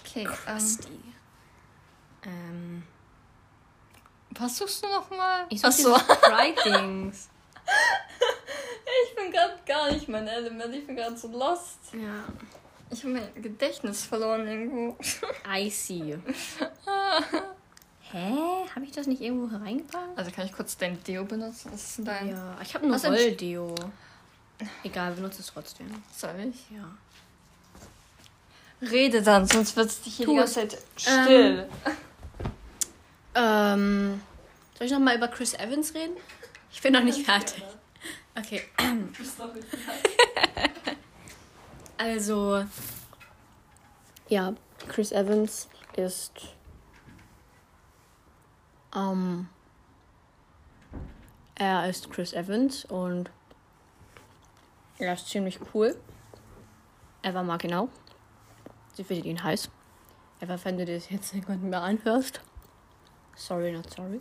Speaker 1: Okay. Ähm,
Speaker 2: crusty? Ähm,
Speaker 1: was suchst du nochmal?
Speaker 2: ich such
Speaker 1: Achso.
Speaker 2: dieses Pride-Dings.
Speaker 1: Ich bin gerade gar nicht mein Element. Ich bin gerade so lost.
Speaker 2: ja.
Speaker 1: Ich habe mein Gedächtnis verloren irgendwo.
Speaker 2: I see. Hä? Habe ich das nicht irgendwo hereingepackt?
Speaker 1: Also kann ich kurz dein Deo benutzen? Was ist denn dein?
Speaker 2: Ja, ich habe nur Rolldeo. Egal, benutze es trotzdem.
Speaker 1: Soll ich?
Speaker 2: Ja.
Speaker 1: Rede dann, sonst wird es hier
Speaker 2: Tu
Speaker 1: die ganze Zeit still.
Speaker 2: Ähm, soll ich noch mal über Chris Evans reden? Ich bin noch nicht fertig. Okay. Also, ja, Chris Evans ist ähm, er ist Chris Evans und er ist ziemlich cool. Eva mag ihn auch. Sie findet ihn heiß. Eva, wenn du das jetzt irgendwann mehr anhörst. Sorry, not sorry.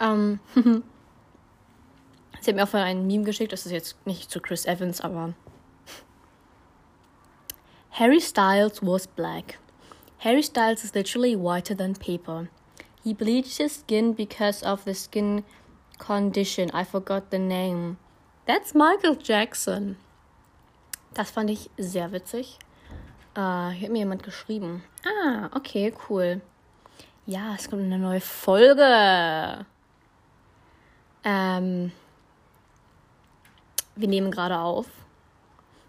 Speaker 2: Ähm, Sie hat mir auch vorhin ein Meme geschickt, das ist jetzt nicht zu Chris Evans, aber. Harry Styles was black. Harry Styles is literally whiter than paper. He bleached his skin because of the skin condition. I forgot the name. That's Michael Jackson. Das fand ich sehr witzig. Äh, hier hat mir jemand geschrieben. Ah, okay, cool. Ja, es kommt eine neue Folge. Ähm, wir nehmen gerade auf.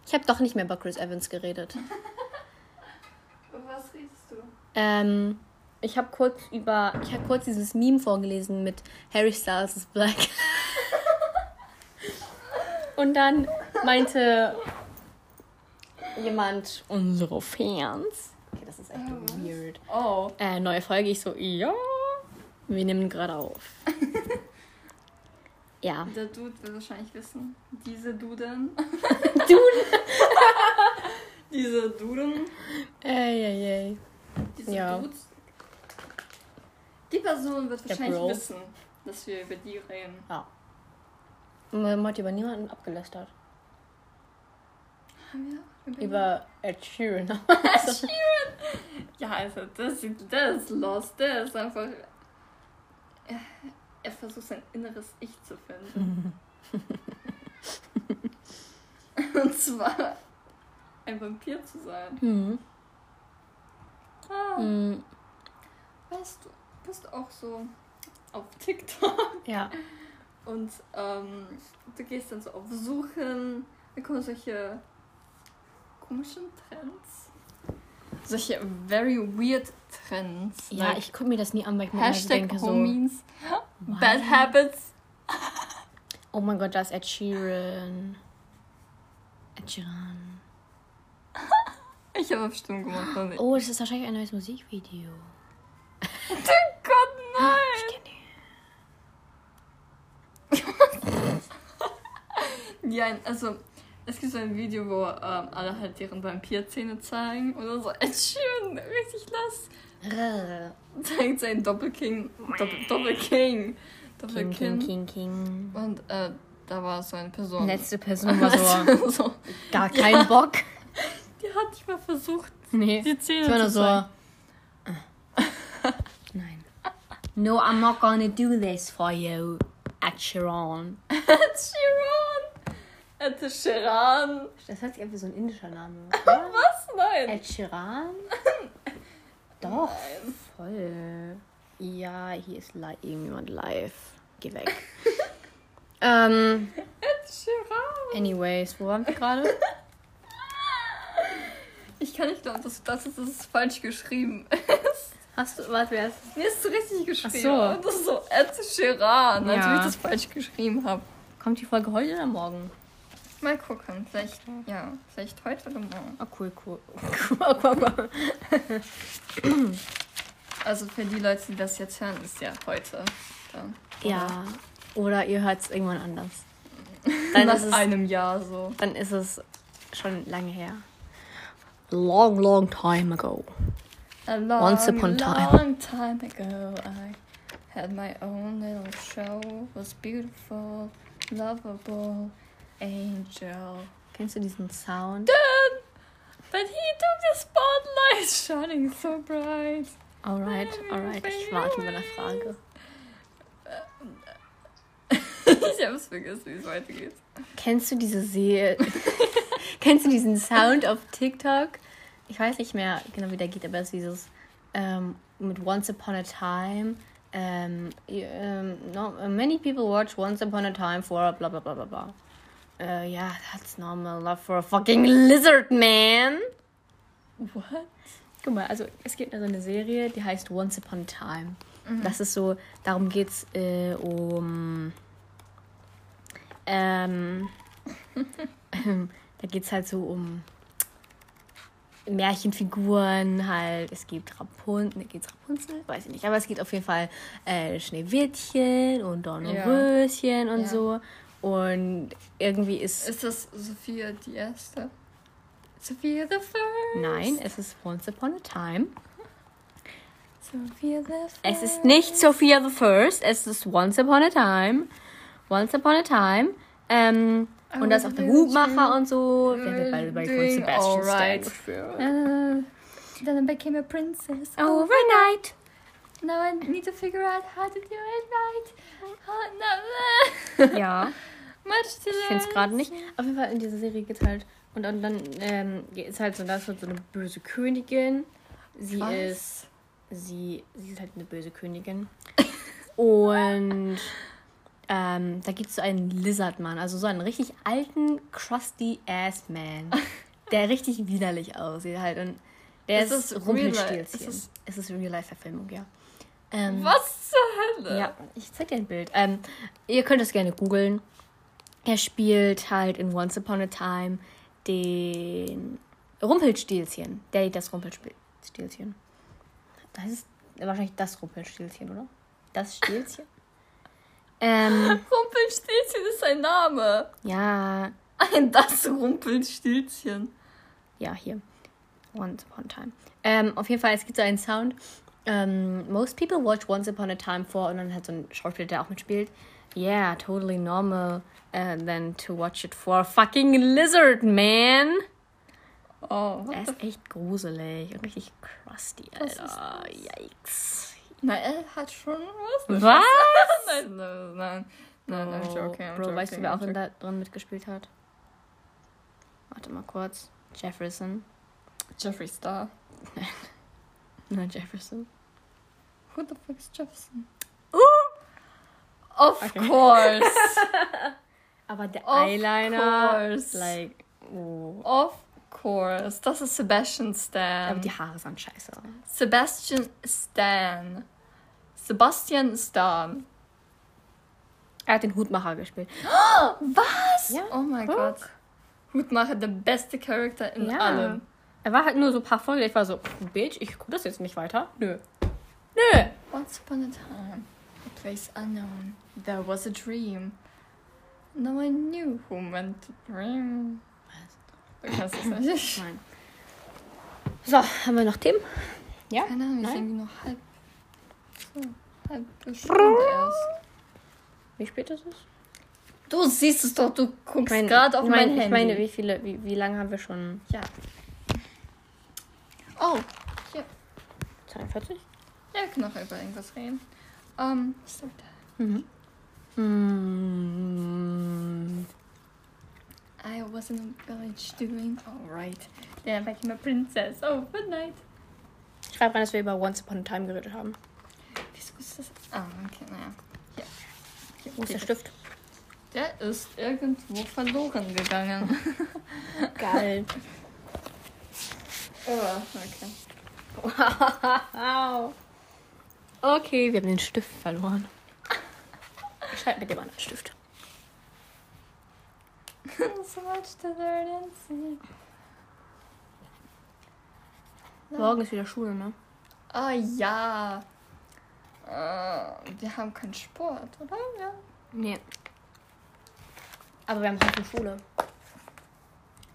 Speaker 2: Ich habe doch nicht mehr über Chris Evans geredet.
Speaker 1: Was redest du?
Speaker 2: Ähm, ich habe kurz über, ich habe kurz dieses Meme vorgelesen mit Harry Styles is black. Und dann meinte jemand, unsere Fans. Ist echt weird.
Speaker 1: Oh.
Speaker 2: Äh, neue Folge. Ich so, ja, wir nehmen gerade auf. ja.
Speaker 1: Der Dude will wahrscheinlich wissen. Diese Duden.
Speaker 2: Duden.
Speaker 1: Diese Duden.
Speaker 2: Ey, ey, ey.
Speaker 1: Diese
Speaker 2: Ja.
Speaker 1: Dudes. Die Person wird wahrscheinlich wissen, dass wir über die reden.
Speaker 2: Ja. Man hat über niemanden abgelästert.
Speaker 1: Haben wir
Speaker 2: Über Ed Sheeran.
Speaker 1: Ja, also das, der ist lost. Der ist einfach. Er, er versucht sein inneres Ich zu finden. Und zwar ein Vampir zu sein.
Speaker 2: mhm.
Speaker 1: Ah,
Speaker 2: Mhm.
Speaker 1: weißt du, bist auch so auf TikTok
Speaker 2: Ja.
Speaker 1: und ähm, du gehst dann so auf Suchen, dann kommen solche komischen Trends. Solche very weird Trends.
Speaker 2: Ja,
Speaker 1: like
Speaker 2: ich gucke mir das nie an, weil ich mir so
Speaker 1: Hashtag
Speaker 2: denke so,
Speaker 1: Homies, Bad Habits.
Speaker 2: oh mein Gott, da ist Ed Sheeran. Ed Sheeran.
Speaker 1: Ich habe bestimmt gemacht. Oh
Speaker 2: Oh, das ist wahrscheinlich ein neues Musikvideo.
Speaker 1: Gott, nein!
Speaker 2: Ich kenne
Speaker 1: Ja, also es gibt so ein Video, wo ähm, alle halt deren Vampirzähne zeigen oder so. Ed Sheeran, richtig lass. Zeigt sein Doppelking, Doppel, Doppelking,
Speaker 2: King,
Speaker 1: Doppelking.
Speaker 2: King, King, King.
Speaker 1: Und äh, da war so eine Person.
Speaker 2: Letzte Person war so,
Speaker 1: so.
Speaker 2: gar keinen Bock.
Speaker 1: Die hat nicht mal versucht,
Speaker 2: Nee.
Speaker 1: die Zähne
Speaker 2: Ich war
Speaker 1: zu
Speaker 2: so. Nein. No, I'm not gonna do this for you, Ed Sheeran.
Speaker 1: Ed Sheeran! Ed Sheeran!
Speaker 2: Das hört sich wie so ein indischer Name.
Speaker 1: Was? Nein!
Speaker 2: Ed Sheeran? Doch, voll. Ja, hier ist li irgendjemand live. Geh weg. ähm,
Speaker 1: Ed Sheeran!
Speaker 2: anyways, wo waren wir gerade?
Speaker 1: Ich kann nicht glauben, dass das ist, das ist falsch geschrieben ist.
Speaker 2: Hast du, warte, wer ist?
Speaker 1: Mir ist so richtig geschrieben.
Speaker 2: Ach so.
Speaker 1: Das ist so Ed Sheeran, als
Speaker 2: Ja.
Speaker 1: ob ich das falsch geschrieben habe.
Speaker 2: Kommt die Folge heute oder morgen?
Speaker 1: Mal gucken. Vielleicht, ja, vielleicht heute oder morgen.
Speaker 2: Oh, cool, cool.
Speaker 1: Also für die Leute, die das jetzt hören, ist ja heute. Dann.
Speaker 2: Ja, oder ihr hört es irgendwann anders. Dann
Speaker 1: Nach
Speaker 2: ist, es,
Speaker 1: einem Jahr so.
Speaker 2: dann ist es schon lange her. Long, long time ago.
Speaker 1: A long,
Speaker 2: Once upon a time.
Speaker 1: long time ago, I had my own little show. Was beautiful, lovable, angel.
Speaker 2: Kennst du diesen Sound?
Speaker 1: Dad, but he took the spotlight, shining so bright.
Speaker 2: Alright, alright. Ich warte über eine Frage.
Speaker 1: ich hab's vergessen, wie es weitergeht.
Speaker 2: Kennst du diese Serie? Kennst du diesen Sound auf TikTok? Ich weiß nicht mehr genau, wie der geht, aber es ist dieses ähm, mit Once Upon a Time. Ähm, y- ähm, no, many people watch Once Upon a Time for bla bla bla bla bla. Äh, ja, that's normal love for a fucking lizard man.
Speaker 1: What?
Speaker 2: Guck mal, also es gibt also eine Serie, die heißt Once Upon a Time. Das ist so, darum geht's äh, um. Ähm, da geht's halt so um Märchenfiguren halt. Es gibt Rapunzel, geht's Rapunzel? Weiß ich nicht. Aber es gibt auf jeden Fall äh, Schneewittchen und Dornröschen und
Speaker 1: Ja.
Speaker 2: so. Und irgendwie ist.
Speaker 1: Ist das Sophia die Erste? Sophia the First?
Speaker 2: Nein, es ist Once Upon a Time.
Speaker 1: Sophia the First.
Speaker 2: Es ist nicht Sophia the First, es ist Once Upon a Time. Once Upon a Time. Ähm, und da ist auch der Hutmacher und so. Der wird beide bei von Sebastian Stan
Speaker 1: alright.
Speaker 2: gespielt.
Speaker 1: Uh, then I became a princess.
Speaker 2: Overnight.
Speaker 1: Now I need to figure out how to do it right. Oh, no.
Speaker 2: Ja,
Speaker 1: Much to
Speaker 2: ich finde es gerade nicht. Auf jeden Fall in dieser Serie geht halt. Und, und dann ähm, ist halt so, da ist halt so eine böse Königin. Sie
Speaker 1: Was?
Speaker 2: ist. Sie, sie ist halt eine böse Königin. Und ähm, da gibt es so einen Lizardmann, also so einen richtig alten, crusty ass Man, der richtig widerlich aussieht halt. Und der
Speaker 1: Ist
Speaker 2: ist,
Speaker 1: es
Speaker 2: Rumpelstilzchen.
Speaker 1: real life? Ist es-
Speaker 2: es ist Real-Life-Verfilmung, ja. Ähm,
Speaker 1: Was zur Hölle?
Speaker 2: ja, ich zeig dir ein Bild. Ähm, ihr könnt es gerne googeln. Er spielt halt in Once Upon a Time den Rumpelstilzchen. Der das Rumpelstilzchen. Das ist wahrscheinlich das Rumpelstilzchen, oder? Das Stilzchen. ähm,
Speaker 1: Rumpelstilzchen ist sein Name.
Speaker 2: ja,
Speaker 1: Ein das Rumpelstilzchen.
Speaker 2: ja, hier. Once Upon a Time. Ähm, auf jeden Fall, es gibt so einen Sound. Ähm, most people watch Once Upon a Time for und dann hat so ein Schauspieler, der auch mitspielt. Yeah, totally normal. And then to watch it for a fucking lizard, man.
Speaker 1: Oh,
Speaker 2: Er ist echt gruselig und richtig crusty, Alter. Yikes.
Speaker 1: Na, er hat schon was.
Speaker 2: Was?
Speaker 1: Nein, nein, nein. Nein, nein, I'm joking, I'm
Speaker 2: Bro,
Speaker 1: joking,
Speaker 2: weißt du, wer auch in da drin mitgespielt hat? Warte mal kurz. Jefferson.
Speaker 1: Jeffree Star.
Speaker 2: Nein, Jefferson.
Speaker 1: Who the fuck is Jefferson?
Speaker 2: Uh!
Speaker 1: Of
Speaker 2: Okay.
Speaker 1: course.
Speaker 2: Aber der
Speaker 1: Of
Speaker 2: Eyeliner.
Speaker 1: course.
Speaker 2: Like, oh.
Speaker 1: of course. Das ist Sebastian Stan.
Speaker 2: Aber die Haare sahen scheiße.
Speaker 1: Sebastian Stan. Sebastian Stan.
Speaker 2: Er hat den Hutmacher gespielt.
Speaker 1: Was?
Speaker 2: Ja,
Speaker 1: oh mein. Gott. Hutmacher, der beste Charakter in allem.
Speaker 2: Er war halt nur so ein paar Folgen. Ich war so, Bitch, ich guck das jetzt nicht weiter. Nö. Nö.
Speaker 1: Once upon a time, a place unknown, there was a dream. No one knew who meant to dream. Was? Du kannst es nicht.
Speaker 2: Nein. So, haben wir noch Themen? Ja?
Speaker 1: Keine Ahnung,
Speaker 2: Nein?
Speaker 1: irgendwie noch halb. So, halb Stunde erst.
Speaker 2: Wie spät ist es?
Speaker 1: Du siehst es doch, du guckst gerade auf
Speaker 2: ich mein,
Speaker 1: mein Handy.
Speaker 2: Ich meine, wie viele, wie, wie lange haben wir schon?
Speaker 1: ja. Oh,
Speaker 2: 42?
Speaker 1: Ja, wir können noch über irgendwas reden. Um, start.
Speaker 2: Mhm. Mm.
Speaker 1: I was in a village doing alright. Then I became a princess. Oh, good night.
Speaker 2: Schreib rein, dass wir über Once Upon a Time geredet haben.
Speaker 1: Wieso ist das? Ah, okay, naja. Hier. Hier,
Speaker 2: Wo ist der. Stift?
Speaker 1: Der ist irgendwo verloren gegangen.
Speaker 2: Geil.
Speaker 1: oh, okay.
Speaker 2: Wow. Okay, wir haben den Stift verloren. Ich schreibe mit dem anderen Stift.
Speaker 1: so much to learn and see.
Speaker 2: Morgen ist wieder Schule, ne?
Speaker 1: Ah ja. Äh, wir haben keinen Sport, oder? Ja.
Speaker 2: Nee. Aber wir haben heute Schule.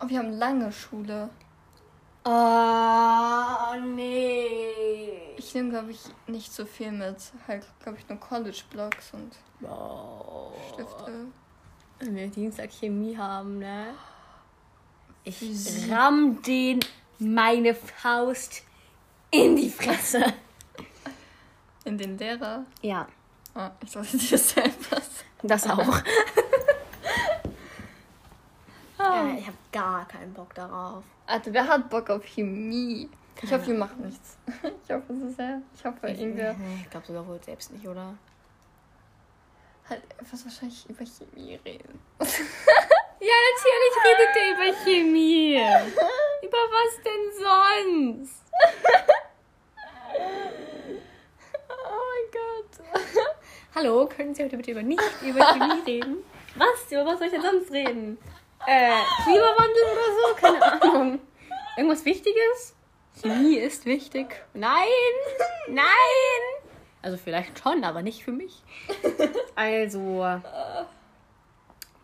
Speaker 1: Oh, wir haben lange Schule.
Speaker 2: Oh, nee.
Speaker 1: Ich nehme, glaube ich, nicht so viel mit. Halt, glaube ich, nur College-Blocks und
Speaker 2: Oh.
Speaker 1: Stifte.
Speaker 2: Wenn wir Dienstag Chemie haben, ne? Ich
Speaker 1: Physik.
Speaker 2: ramm den meine Faust in die Fresse.
Speaker 1: In den Lehrer.
Speaker 2: Ja,
Speaker 1: Oh, ich dachte dir selber.
Speaker 2: das auch.
Speaker 1: Ah.
Speaker 2: ich habe gar keinen Bock darauf.
Speaker 1: Alter, wer hat Bock auf Chemie? Ich
Speaker 2: Keine
Speaker 1: hoffe, ihr macht nichts. Ich hoffe so sehr. Ich hoffe, irgendwer
Speaker 2: Ich glaube sogar wohl selbst nicht, oder?
Speaker 1: halt etwas wahrscheinlich über Chemie reden.
Speaker 2: Ja, natürlich redet er über Chemie. über was denn sonst?
Speaker 1: Oh mein Gott.
Speaker 2: Hallo, können Sie heute bitte über nicht über Chemie reden? Was? Über was soll ich denn sonst reden? Äh, Klimawandel oder so? Keine Ahnung. Irgendwas Wichtiges? Chemie ist wichtig. Nein! Nein! Also vielleicht schon, aber nicht für mich. Also,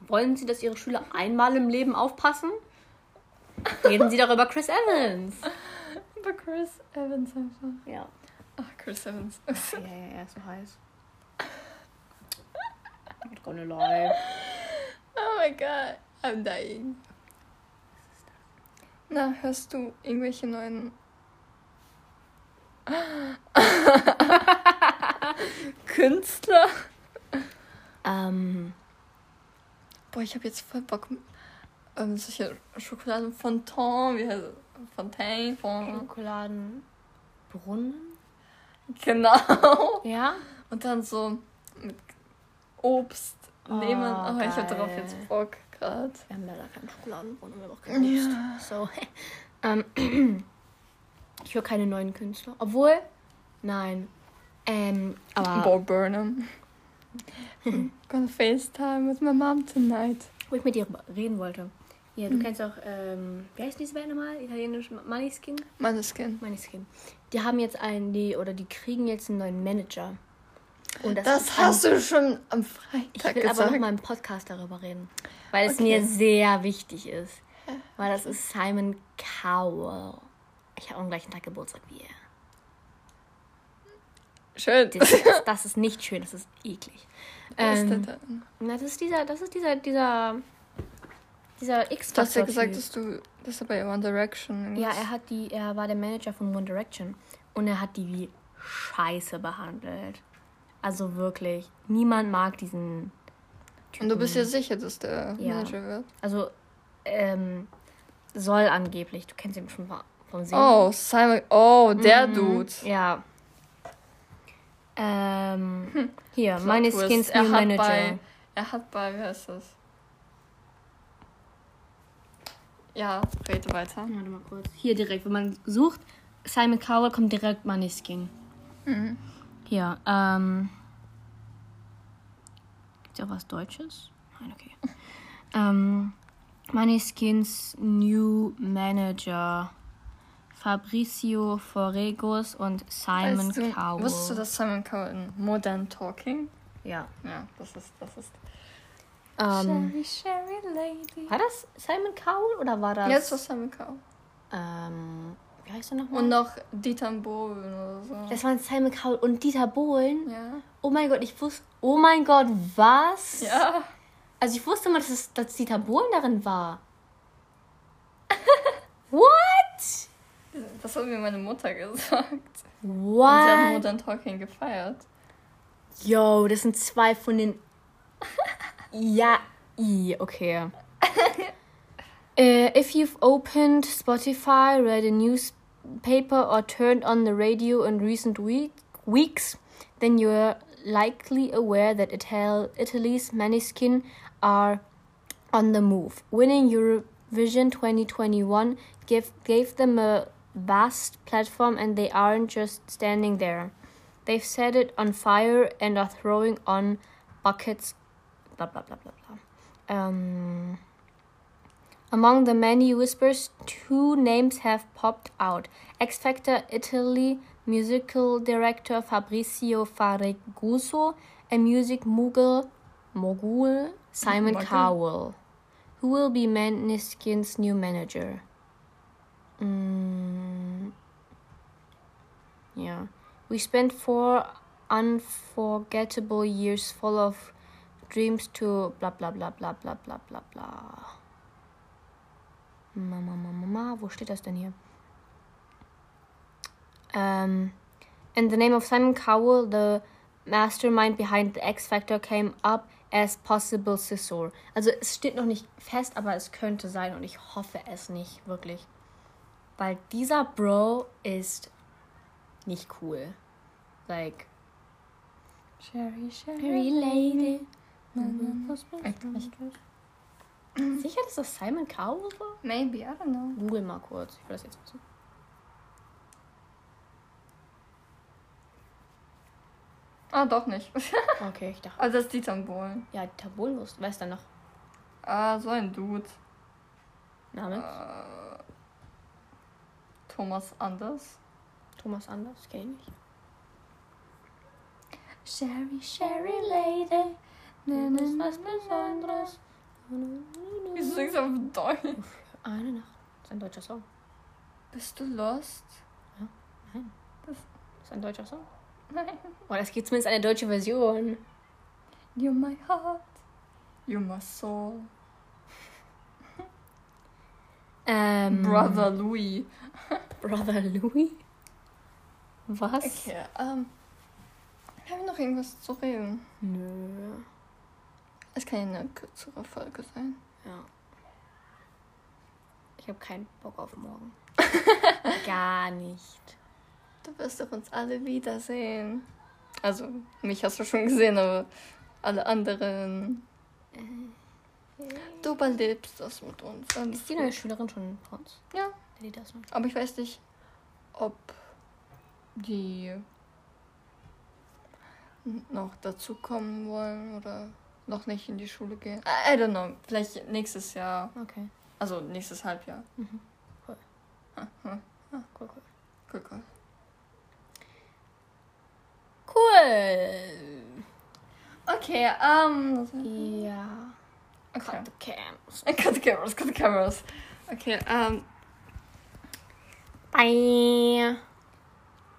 Speaker 2: wollen Sie, dass Ihre Schüler einmal im Leben aufpassen? Reden Sie doch über Chris Evans.
Speaker 1: Über Chris Evans einfach.
Speaker 2: Ja.
Speaker 1: Ach, Chris Evans.
Speaker 2: Ja, ja, ja, so heiß. Oh gonna lie.
Speaker 1: Oh my god, I'm dying. Na, hörst du irgendwelche neuen Künstler?
Speaker 2: Ähm,
Speaker 1: Boah, ich habe jetzt voll Bock, ähm, solche Schokoladen Fontaine, wie heißt es? Fontaine, Fontaine.
Speaker 2: Schokoladenbrunnen?
Speaker 1: Genau.
Speaker 2: Ja?
Speaker 1: Und dann so mit Obst nehmen.
Speaker 2: Oh,
Speaker 1: Oh, ich habe darauf jetzt Bock gerade.
Speaker 2: Wir haben leider keinen Schokoladenbrunnen, wir haben auch keine Lust.
Speaker 1: Ja.
Speaker 2: So. ähm, ich höre keine neuen Künstler. Obwohl, nein. Ähm, aber
Speaker 1: Bo Burnham. Gonna FaceTime with my mom tonight.
Speaker 2: wo ich mit dir reden wollte. Ja, du kennst auch, ähm, wie heißt diese Band nochmal? Italienisch Moneyskin?
Speaker 1: Maneskin.
Speaker 2: Moneyskin. Die haben jetzt einen, die, oder die kriegen jetzt einen neuen Manager. Und das,
Speaker 1: Das hast
Speaker 2: ein,
Speaker 1: du schon am
Speaker 2: Ich
Speaker 1: Freitag
Speaker 2: will aber
Speaker 1: gesagt.
Speaker 2: noch mal im Podcast darüber reden. Weil es
Speaker 1: Okay.
Speaker 2: mir sehr wichtig ist. Weil das ist Simon Cowell. Ich habe am gleichen Tag Geburtstag wie er.
Speaker 1: Schön.
Speaker 2: Das, das, das ist nicht schön, das ist eklig.
Speaker 1: Wer ist der
Speaker 2: Ähm,
Speaker 1: denn?
Speaker 2: na, das ist dieser, das ist dieser, dieser, dieser x
Speaker 1: Du hast ja gesagt, dass du, dass er bei One Direction
Speaker 2: Ja, er hat die, er war der Manager von One Direction und er hat die wie Scheiße behandelt. Also wirklich, niemand mag diesen Typen.
Speaker 1: Und du bist ja sicher, dass der
Speaker 2: Ja.
Speaker 1: Manager wird.
Speaker 2: Also, ähm, soll angeblich, du kennst ihn schon vom- Sehen.
Speaker 1: Oh, Simon. Oh, der
Speaker 2: Mhm.
Speaker 1: Dude.
Speaker 2: Ja. Ähm, hier, meine
Speaker 1: Plot
Speaker 2: Skins
Speaker 1: Twist. er
Speaker 2: New Manager.
Speaker 1: Bei, er hat bei, wie heißt das? Ja, rede weiter.
Speaker 2: Warte mal kurz. Hier direkt, wenn man sucht, Simon Cowell kommt direkt Maniskin.
Speaker 1: Mhm.
Speaker 2: Hier, ähm. Auch was Deutsches? Nein, okay. ähm, Maniskin's New Manager. Fabricio Forregos und Simon
Speaker 1: Weißt du,
Speaker 2: Cowell.
Speaker 1: Wusstest du, dass Simon Cowell in Modern Talking?
Speaker 2: Ja.
Speaker 1: Ja, das ist, das ist.
Speaker 2: Ähm,
Speaker 1: Sherry, Sherry Lady.
Speaker 2: war das Simon Cowell oder war das.
Speaker 1: Jetzt war Simon Cowell.
Speaker 2: Ähm, wie heißt er nochmal?
Speaker 1: Und noch Dieter Bohlen oder so.
Speaker 2: Das waren Simon Cowell und Dieter Bohlen.
Speaker 1: ja.
Speaker 2: Oh mein Gott, ich wusste. Oh mein Gott, was?
Speaker 1: Ja.
Speaker 2: Also ich wusste mal, dass, es, dass Dieter Bohlen darin war. What?
Speaker 1: Das hat mir meine Mutter gesagt. Und sie
Speaker 2: What?
Speaker 1: Modern Talking gefeiert.
Speaker 2: Yo, das sind zwei von den. ja, i, okay. Uh, if you've opened Spotify, read a newspaper, or turned on the radio in recent week, weeks, then you're likely aware that Ital- Italy's Maniskin are on the move. Winning Eurovision 2021 gave, gave them a vast platform, and they aren't just standing there. They've set it on fire and are throwing on buckets. Blah blah blah blah blah. Um, among the many whispers, two names have popped out: X Factor Italy musical director Fabrizio Farraguso and music mogul mogul Simon
Speaker 1: Mogul.
Speaker 2: Cowell, who will be Maniskin's new manager. Mm, yeah. We spent four unforgettable years full of dreams to blah blah blah blah blah blah blah blah. Mama, Mama, Mama, wo steht das denn hier? Um, and the name of Simon Cowell, the mastermind behind the X Factor, came up as possible Scissor. Also es steht noch nicht fest, aber es könnte sein und ich hoffe es nicht, wirklich. Weil dieser Bro ist nicht cool. Like,
Speaker 1: Sherry, Sherry.
Speaker 2: Very lady.
Speaker 1: Echt nicht.
Speaker 2: Sicher, dass das Simon Cowell war?
Speaker 1: Maybe, I don't know.
Speaker 2: Google mal kurz. Ich will das jetzt wissen.
Speaker 1: Ah, doch nicht.
Speaker 2: Okay, ich dachte.
Speaker 1: Also das ist Dieter Bohlen.
Speaker 2: Ja, Tabul wusste. Wer ist da noch?
Speaker 1: Ah, so ein Dude.
Speaker 2: Name?
Speaker 1: Äh, Thomas Anders.
Speaker 2: Thomas Anders? Kenn ich nicht.
Speaker 1: Sherry, Sherry Lady.
Speaker 2: Das ist was Besonderes.
Speaker 1: Wieso singst du auf Deutsch?
Speaker 2: Eine Nacht. Das ist ein deutscher Song.
Speaker 1: Bist du lost?
Speaker 2: Das ist ein deutscher Song.
Speaker 1: Nein.
Speaker 2: Oh, das gibt zumindest eine deutsche Version.
Speaker 1: You're my heart. You my soul.
Speaker 2: Ähm,
Speaker 1: Brother Louis.
Speaker 2: Brother Louis? Was?
Speaker 1: Okay, ähm. Haben wir noch irgendwas zu reden?
Speaker 2: Nö.
Speaker 1: Es kann eine kürzere Folge sein.
Speaker 2: Ja. Ich habe keinen Bock auf morgen. Gar nicht.
Speaker 1: Du wirst doch uns alle wiedersehen. Also, mich hast du schon gesehen, aber alle anderen. Du überlebst das mit uns. Alles
Speaker 2: Ist die neue Schülerin schon bei uns?
Speaker 1: Ja,
Speaker 2: Die das noch?
Speaker 1: aber ich weiß nicht, ob die noch dazu kommen wollen oder noch nicht in die Schule gehen. I don't know. Vielleicht nächstes Jahr.
Speaker 2: Okay.
Speaker 1: Also nächstes Halbjahr.
Speaker 2: Mhm. Cool.
Speaker 1: Ah, hm.
Speaker 2: Cool, cool.
Speaker 1: Cool, cool.
Speaker 2: Cool.
Speaker 1: Okay, ähm.
Speaker 2: Ja.
Speaker 1: Okay.
Speaker 2: Cut the cams.
Speaker 1: Cut the cameras, cut the cameras. Okay, ähm.
Speaker 2: Bye.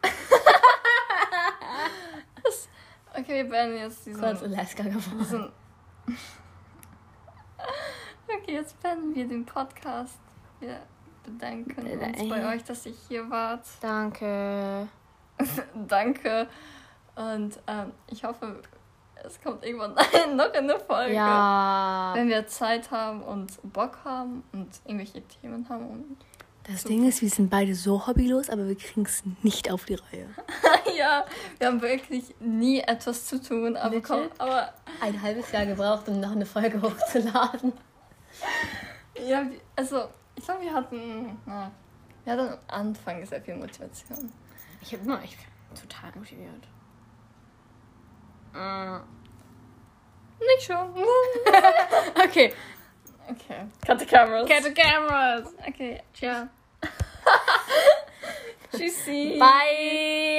Speaker 1: Okay, wir beenden jetzt diesen.
Speaker 2: Kurz Alaska geworden.
Speaker 1: Okay, jetzt beenden wir den Podcast. Wir bedanken uns bei euch, dass ihr hier wart.
Speaker 2: Danke.
Speaker 1: Danke. Und ähm, ich hoffe, es kommt irgendwann noch eine Folge.
Speaker 2: Ja.
Speaker 1: Wenn wir Zeit haben und Bock haben und irgendwelche Themen haben. Und
Speaker 2: Das Ding ist, wir sind beide so hobbylos, aber wir kriegen es nicht auf die Reihe.
Speaker 1: ja, wir haben wirklich nie etwas zu tun. Aber,
Speaker 2: Legit?
Speaker 1: komm, aber
Speaker 2: Ein halbes Jahr gebraucht, um noch eine Folge hochzuladen.
Speaker 1: ja, wir- also ich glaube, wir hatten, na, wir hatten am Anfang sehr viel Motivation.
Speaker 2: Ich habe immer, ich bin total motiviert. Äh.
Speaker 1: Nicht schon.
Speaker 2: Okay.
Speaker 1: Okay, cut the cameras.
Speaker 2: Cut the cameras.
Speaker 1: Okay, ciao. Tschüssi.
Speaker 2: Bye.